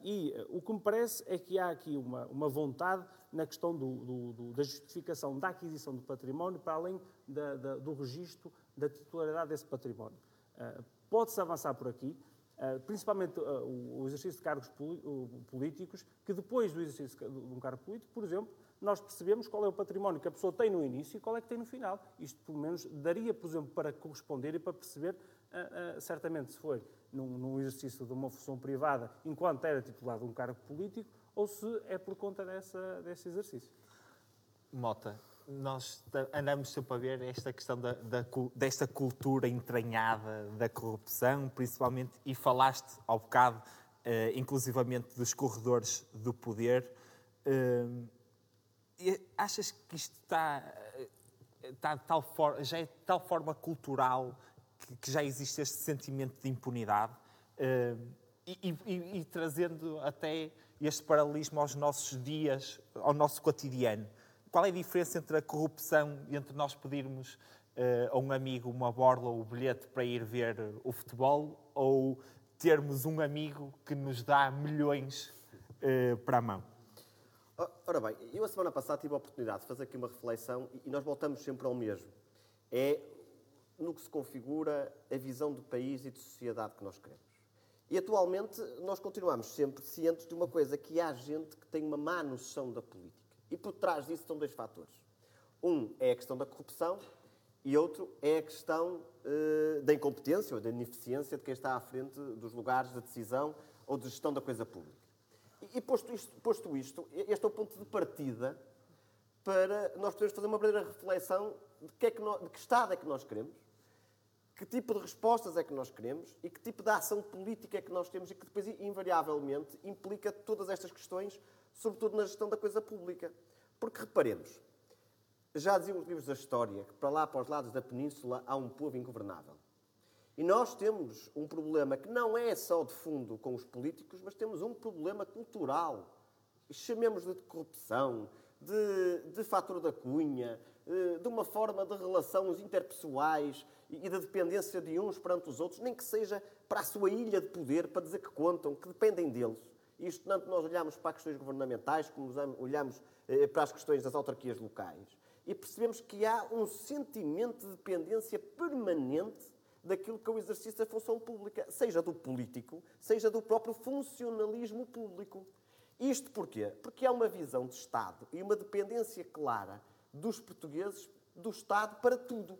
e o que me parece é que há aqui uma, uma vontade na questão do, do, do, da justificação da aquisição do património para além da, da, do registro da titularidade desse património. Pode-se avançar por aqui, eh, principalmente eh, o exercício de cargos políticos, que depois do exercício de um cargo político, por exemplo, nós percebemos qual é o património que a pessoa tem no início e qual é que tem no final. Isto, pelo menos, daria, por exemplo, para corresponder e para perceber, certamente, se foi num, exercício de uma função privada enquanto era titulado um cargo político ou se é por conta dessa, desse exercício. Mota, nós andamos sempre a ver esta questão da, da, desta cultura entranhada da corrupção, principalmente, e falaste ao bocado, uh, inclusivamente, dos corredores do poder. Uh, achas que isto está, está de tal forma, já é de tal forma cultural que, que já existe este sentimento de impunidade? Uh, e, e, e trazendo até este paralelismo aos nossos dias, ao nosso cotidiano qual é a diferença entre a corrupção e entre nós pedirmos uh, a um amigo uma borla ou o bilhete para ir ver o futebol ou termos um amigo que nos dá milhões uh, para a mão? Ora bem, eu a semana passada tive a oportunidade de fazer aqui uma reflexão e nós voltamos sempre ao mesmo. É no que se configura a visão do país e de sociedade que nós queremos. E atualmente nós continuamos sempre cientes de uma coisa, que há gente que tem uma má noção da política. E por trás disso estão dois fatores. Um é a questão da corrupção e outro é a questão uh, da incompetência ou da ineficiência de quem está à frente dos lugares de decisão ou de gestão da coisa pública. E, e posto, isto, posto isto, este é o ponto de partida para nós podermos fazer uma verdadeira reflexão de que, é que, de que Estado é que nós queremos, que tipo de respostas é que nós queremos e que tipo de ação política é que nós temos e que depois, invariavelmente, implica todas estas questões sobretudo na gestão da coisa pública. Porque reparemos, já diziam os livros da história que para lá, para os lados da península, há um povo ingovernável. E nós temos um problema que não é só de fundo com os políticos, mas temos um problema cultural. Chamemos-lhe de corrupção, de, de fator da cunha, eh, de uma forma de relações interpessoais e da dependência de uns perante os outros, nem que seja para a sua ilha de poder, para dizer que contam, que dependem deles. Isto tanto nós olhamos para questões governamentais como olhamos eh, para as questões das autarquias locais e percebemos que há um sentimento de dependência permanente daquilo que é o exercício da função pública, seja do político, seja do próprio funcionalismo público. Isto porquê? Porque há uma visão de Estado e uma dependência clara dos portugueses do Estado para tudo.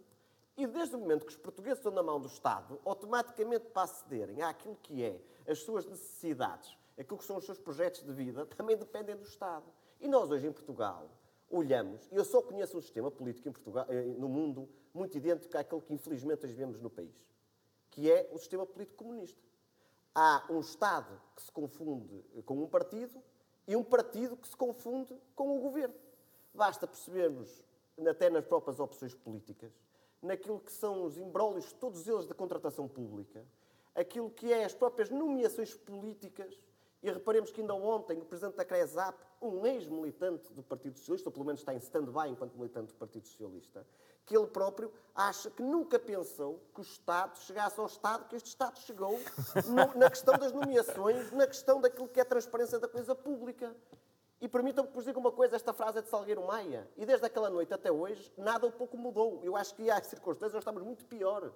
E desde o momento que os portugueses estão na mão do Estado, automaticamente para acederem àquilo que é as suas necessidades aquilo que são os seus projetos de vida, também dependem do Estado. E nós hoje em Portugal olhamos, e eu só conheço um sistema político em Portugal, eh, no mundo muito idêntico àquele que infelizmente hoje vemos no país, que é o sistema político comunista. Há um Estado que se confunde com um partido e um partido que se confunde com o governo. Basta percebermos, até nas próprias opções políticas, naquilo que são os embrólios, todos eles da contratação pública, aquilo que é as próprias nomeações políticas e reparemos que ainda ontem o presidente da CRESAP, um ex-militante do Partido Socialista, ou pelo menos está em stand-by enquanto militante do Partido Socialista, que ele próprio acha que nunca pensou que o Estado chegasse ao Estado que este Estado chegou <laughs> no, na questão das nomeações, na questão daquilo que é a transparência da coisa pública. E permitam-me que vos diga uma coisa, esta frase é de Salgueiro Maia. E desde aquela noite até hoje, nada ou pouco mudou. Eu acho que há circunstâncias nós estamos muito pior.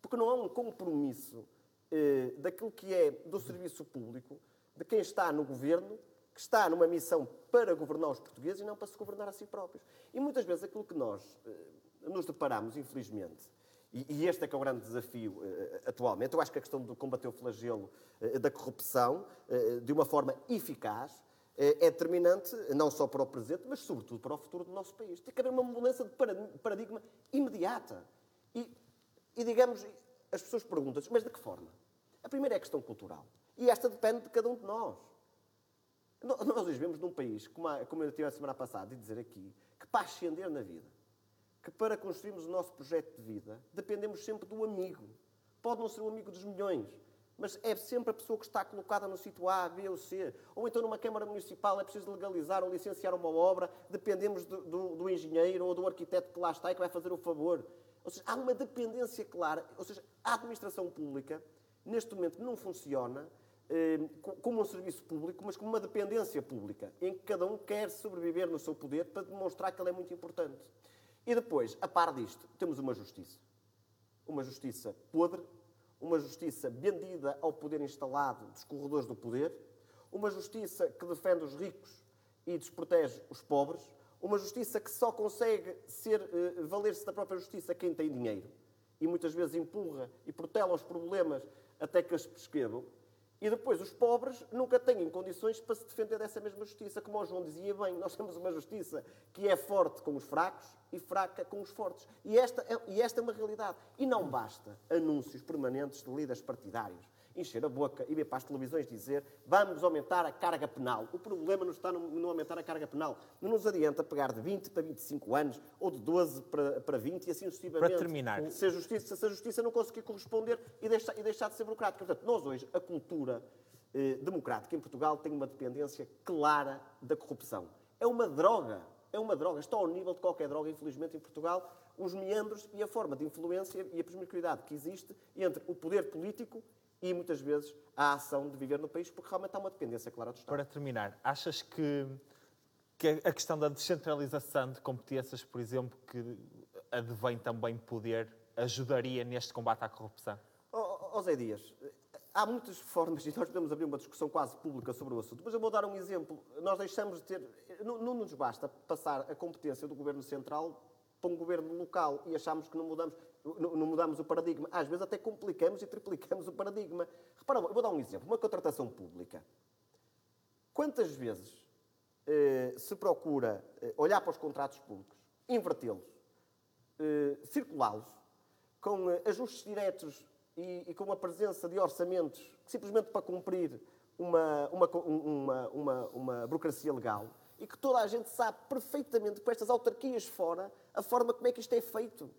Porque não há um compromisso eh, daquilo que é do serviço público, de quem está no governo, que está numa missão para governar os portugueses e não para se governar a si próprios. E muitas vezes aquilo que nós uh, nos deparamos, infelizmente, e, este é que é o grande desafio uh, atualmente, eu acho que a questão de combater o flagelo uh, da corrupção de uma forma eficaz é determinante não só para o presente, mas sobretudo para o futuro do nosso país. Tem que haver uma mudança de paradigma imediata. E, e digamos, as pessoas perguntam-se, mas de que forma? A primeira é a questão cultural. E esta depende de cada um de nós. Nós vivemos num país, como, eu tive a semana passada, e dizer aqui, que para ascender na vida, que para construirmos o nosso projeto de vida, dependemos sempre do amigo. Pode não ser o amigo dos milhões, mas é sempre a pessoa que está colocada no sítio A, B ou C. Ou então numa Câmara Municipal é preciso legalizar ou licenciar uma obra, dependemos do, do, do engenheiro ou do arquiteto que lá está e que vai fazer o favor. Ou seja, há uma dependência clara. Ou seja, a administração pública, neste momento, não funciona como um serviço público, mas como uma dependência pública, em que cada um quer sobreviver no seu poder para demonstrar que ele é muito importante. E depois, a par disto, temos uma justiça. Uma justiça podre, uma justiça vendida ao poder instalado dos corredores do poder, uma justiça que defende os ricos e desprotege os pobres, uma justiça que só consegue ser, uh, valer-se da própria justiça quem tem dinheiro e muitas vezes empurra e protela os problemas até que as prescrevam. E depois os pobres nunca têm condições para se defender dessa mesma justiça. Como o João dizia bem, nós temos uma justiça que é forte com os fracos e fraca com os fortes. E esta é, e esta é uma realidade. E não basta anúncios permanentes de líderes partidários encher a boca e ver para as televisões dizer vamos aumentar a carga penal. O problema não está no, aumentar a carga penal. Não nos adianta pegar de 20 para 25 anos ou de 12 para, para 20 e assim sucessivamente. Para terminar. Se a justiça, se a justiça não conseguir corresponder e deixar, e deixar de ser burocrática. Portanto, nós hoje, a cultura eh, democrática em Portugal tem uma dependência clara da corrupção. É uma droga. É uma droga. Está ao nível de qualquer droga, infelizmente, em Portugal, os meandros e a forma de influência e a promiscuidade que existe entre o poder político e muitas vezes a ação de viver no país, porque realmente há uma dependência clara do Estado. Para terminar, achas que, que a questão da descentralização de competências, por exemplo, que advém também poder, ajudaria neste combate à corrupção? Ó oh, Zé Dias, há muitas formas, e nós podemos abrir uma discussão quase pública sobre o assunto, mas eu vou dar um exemplo. Nós deixamos de ter. Não, não nos basta passar a competência do Governo Central para um governo local e achamos que não mudamos não, mudamos o paradigma. Às vezes até complicamos e triplicamos o paradigma. Repara, eu vou dar um exemplo. Uma contratação pública. Quantas vezes eh, se procura eh, olhar para os contratos públicos, invertê-los, eh, circulá-los, com eh, ajustes diretos e, e, com a presença de orçamentos simplesmente para cumprir uma, uma, uma, uma, uma burocracia legal e que toda a gente sabe perfeitamente com estas autarquias fora a forma como é que isto é feito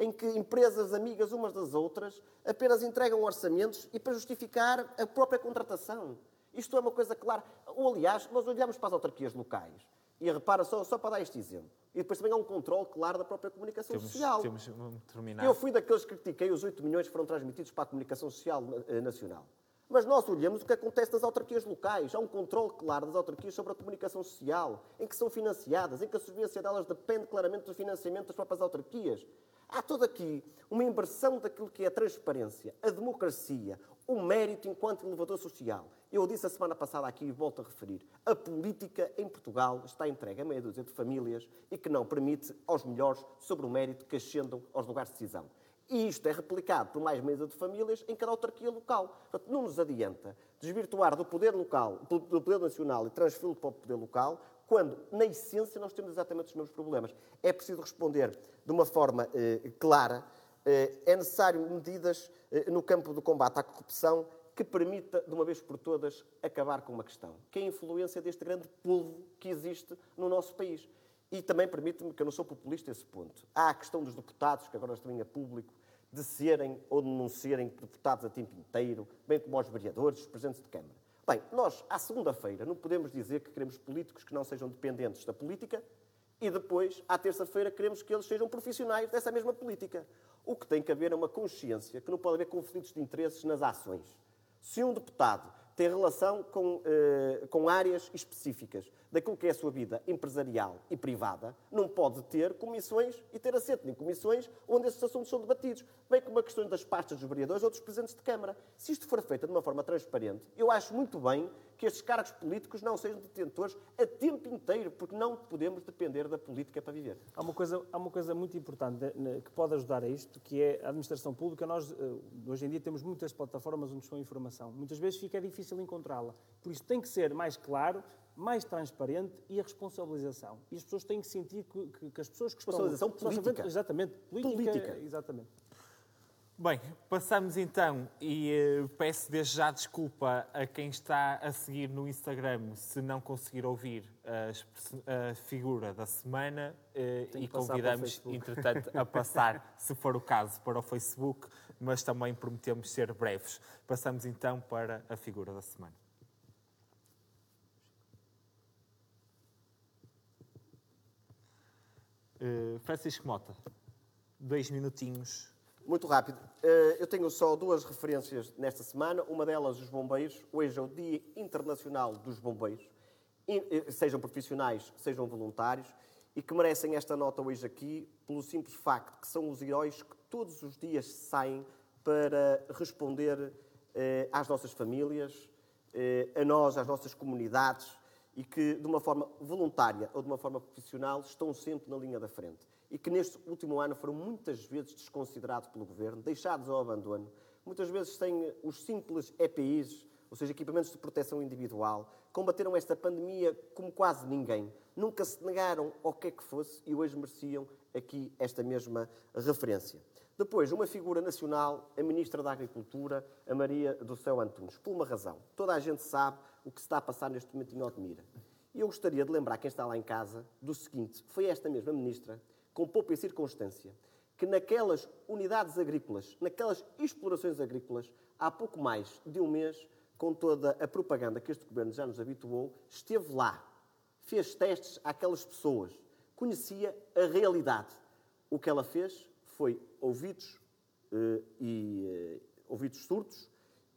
em que empresas amigas umas das outras apenas entregam orçamentos e para justificar a própria contratação. Isto é uma coisa clara. Ou, aliás, nós olhamos para as autarquias locais e repara, só, só para dar este exemplo, e depois também há um controle claro da própria comunicação temos, social. Temos terminar. Eu fui daqueles que critiquei os 8 milhões que foram transmitidos para a comunicação social eh, nacional. Mas nós olhamos o que acontece nas autarquias locais. Há um controle claro das autarquias sobre a comunicação social, em que são financiadas, em que a sobrevivência delas depende claramente do financiamento das próprias autarquias. Há toda aqui uma inversão daquilo que é a transparência, a democracia, o mérito enquanto elevador social. Eu disse a semana passada aqui e volto a referir. A política em Portugal está entregue a meia dúzia de famílias e que não permite aos melhores sobre o mérito que ascendam aos lugares de decisão. E isto é replicado por mais mesa de famílias em cada autarquia local. Portanto, não nos adianta desvirtuar do poder local, do poder nacional e transferi-lo para o poder local, quando, na essência, nós temos exatamente os mesmos problemas. É preciso responder de uma forma eh, clara. Eh, é necessário medidas eh, no campo do combate à corrupção que permita, de uma vez por todas, acabar com uma questão, que é a influência deste grande povo que existe no nosso país. E também permite-me, que eu não sou populista a esse ponto. Há a questão dos deputados, que agora também é público, de serem ou de não serem deputados a tempo inteiro, bem como aos vereadores, os presidentes de Câmara. Bem, nós, à segunda-feira, não podemos dizer que queremos políticos que não sejam dependentes da política e depois, à terça-feira, queremos que eles sejam profissionais dessa mesma política. O que tem que haver é uma consciência que não pode haver conflitos de interesses nas ações. Se um deputado tem relação com, eh, com áreas específicas daquilo que é a sua vida empresarial e privada, não pode ter comissões e ter assento em comissões onde esses assuntos são debatidos, bem como a questão das pastas dos vereadores ou dos presidentes de Câmara. Se isto for feito de uma forma transparente, eu acho muito bem que estes cargos políticos não sejam detentores a tempo inteiro, porque não podemos depender da política para viver. Há uma coisa, há uma coisa muito importante que pode ajudar a isto, que é a administração pública. Nós, eh, hoje em dia, temos muitas plataformas onde estão a informação. Muitas vezes fica difícil encontrá-la. Por isso, tem que ser mais claro mais transparente e a responsabilização. E as pessoas têm que sentir que, que, que as pessoas que estão... Responsabilização política. Exatamente. Política, política. Exatamente. Bem, passamos então e uh, peço desde já desculpa a quem está a seguir no Instagram se não conseguir ouvir a, a figura da semana uh, e convidamos, entretanto, a passar, <laughs> se for o caso, para o Facebook mas também prometemos ser breves. Passamos então para a figura da semana. Uh, Francisco Mota, dois minutinhos. Muito rápido. Uh, eu tenho só duas referências nesta semana. Uma delas, os bombeiros. Hoje é o Dia Internacional dos Bombeiros. Eh, sejam profissionais, sejam voluntários. E que merecem esta nota hoje aqui pelo simples facto que são os heróis que todos os dias saem para responder uh, às nossas famílias, a nós, às nossas comunidades, e que, de uma forma voluntária ou de uma forma profissional, estão sempre na linha da frente. E que neste último ano foram muitas vezes desconsiderados pelo governo, deixados ao abandono, muitas vezes sem os simples EPIs, ou seja, equipamentos de proteção individual, combateram esta pandemia como quase ninguém. Nunca se negaram ao que é que fosse e hoje mereciam aqui esta mesma referência. Depois, uma figura nacional, a Ministra da Agricultura, a Maria do Céu Antunes, por uma razão. Toda a gente sabe o que se está a passar neste momento em Odmira. E eu gostaria de lembrar quem está lá em casa do seguinte: foi esta mesma Ministra, com pouca circunstância, que naquelas unidades agrícolas, naquelas explorações agrícolas, há pouco mais de um mês, com toda a propaganda que este governo já nos habituou, esteve lá, fez testes àquelas pessoas, conhecia a realidade. O que ela fez foi ouvidos uh, e uh, ouvidos surdos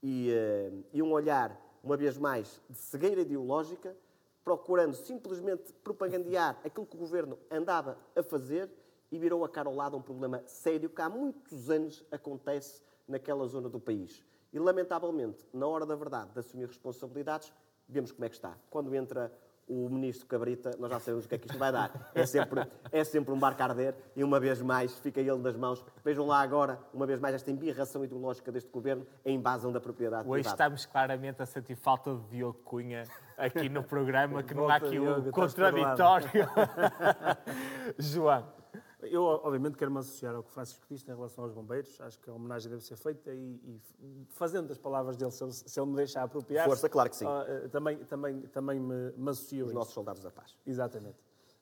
e, uh, e um olhar, uma vez mais, de cegueira ideológica, procurando simplesmente propagandear aquilo que o governo andava a fazer e virou a cara ao lado um problema sério que há muitos anos acontece naquela zona do país. E, lamentavelmente, na hora da verdade, de assumir responsabilidades, vemos como é que está. Quando entra o ministro Cabrita, nós já sabemos o que é que isto vai dar. É sempre, é sempre um barco a arder e, uma vez mais, fica ele nas mãos. Vejam lá agora, uma vez mais, esta embirração ideológica deste governo em invasão da propriedade Hoje privada. estamos claramente a sentir falta de Diogo Cunha aqui no programa, que não há aqui o um contraditório. <laughs> João. Eu, obviamente, quero me associar ao que o Francisco disse em relação aos bombeiros. Acho que a homenagem deve ser feita e, e fazendo as palavras dele, se ele, se ele me deixar apropriar. Força, claro que sim. Uh, também, também, também me, me associo Os nossos soldados da paz. Exatamente.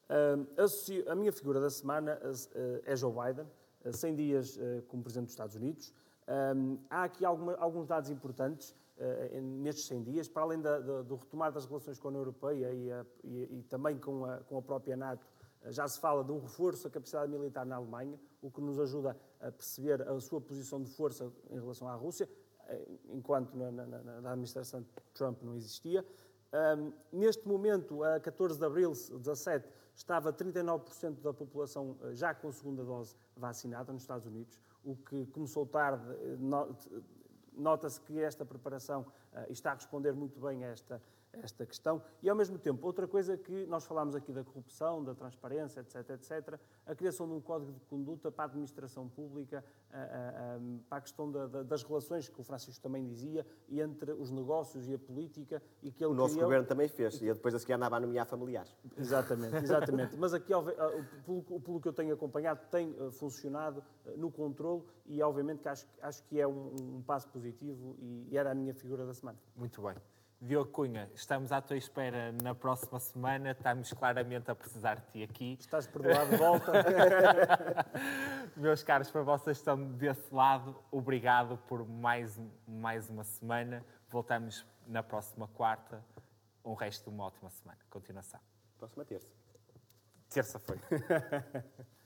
Uh, associo, a minha figura da semana uh, é Joe Biden, 100 dias como Presidente dos Estados Unidos. há aqui alguma, alguns dados importantes nestes 100 dias, para além da, da, do retomar das relações com a União Europeia e, a, e, e também com a, com a própria NATO já se fala de um reforço da capacidade militar na Alemanha, o que nos ajuda a perceber a sua posição de força em relação à Rússia, eh, enquanto na, na, na administração Trump não existia. Um, neste momento, a 14 de abril de 17, estava 39% da população eh, já com segunda dose vacinada nos Estados Unidos, o que começou tarde. Nota-se que esta preparação uh, está a responder muito bem a esta, esta questão. E, ao mesmo tempo, outra coisa que nós falámos aqui da corrupção, da transparência, etc., etc., a criação de um código de conduta para a administração pública, para a questão das relações, que o Francisco também dizia, e entre os negócios e a política. E que ele o nosso criou... governo também fez, e depois a seguir andava a nomear familiares. Exatamente, exatamente. <laughs> Mas aqui, pelo, pelo que eu tenho acompanhado, tem eh, funcionado eh, no controle e, obviamente, que acho, acho que é um, um passo positivo e era a minha figura da semana. Muito bem. Diogo Cunha, estamos à tua espera na próxima semana. Estamos claramente a precisar de ti aqui. Estás perdoado, <laughs> volta. Meus caros, para vocês estão desse lado, obrigado por mais, mais uma semana. Voltamos na próxima quarta. Um resto de uma ótima semana. Continuação. Próxima terça. Terça-feira. <laughs>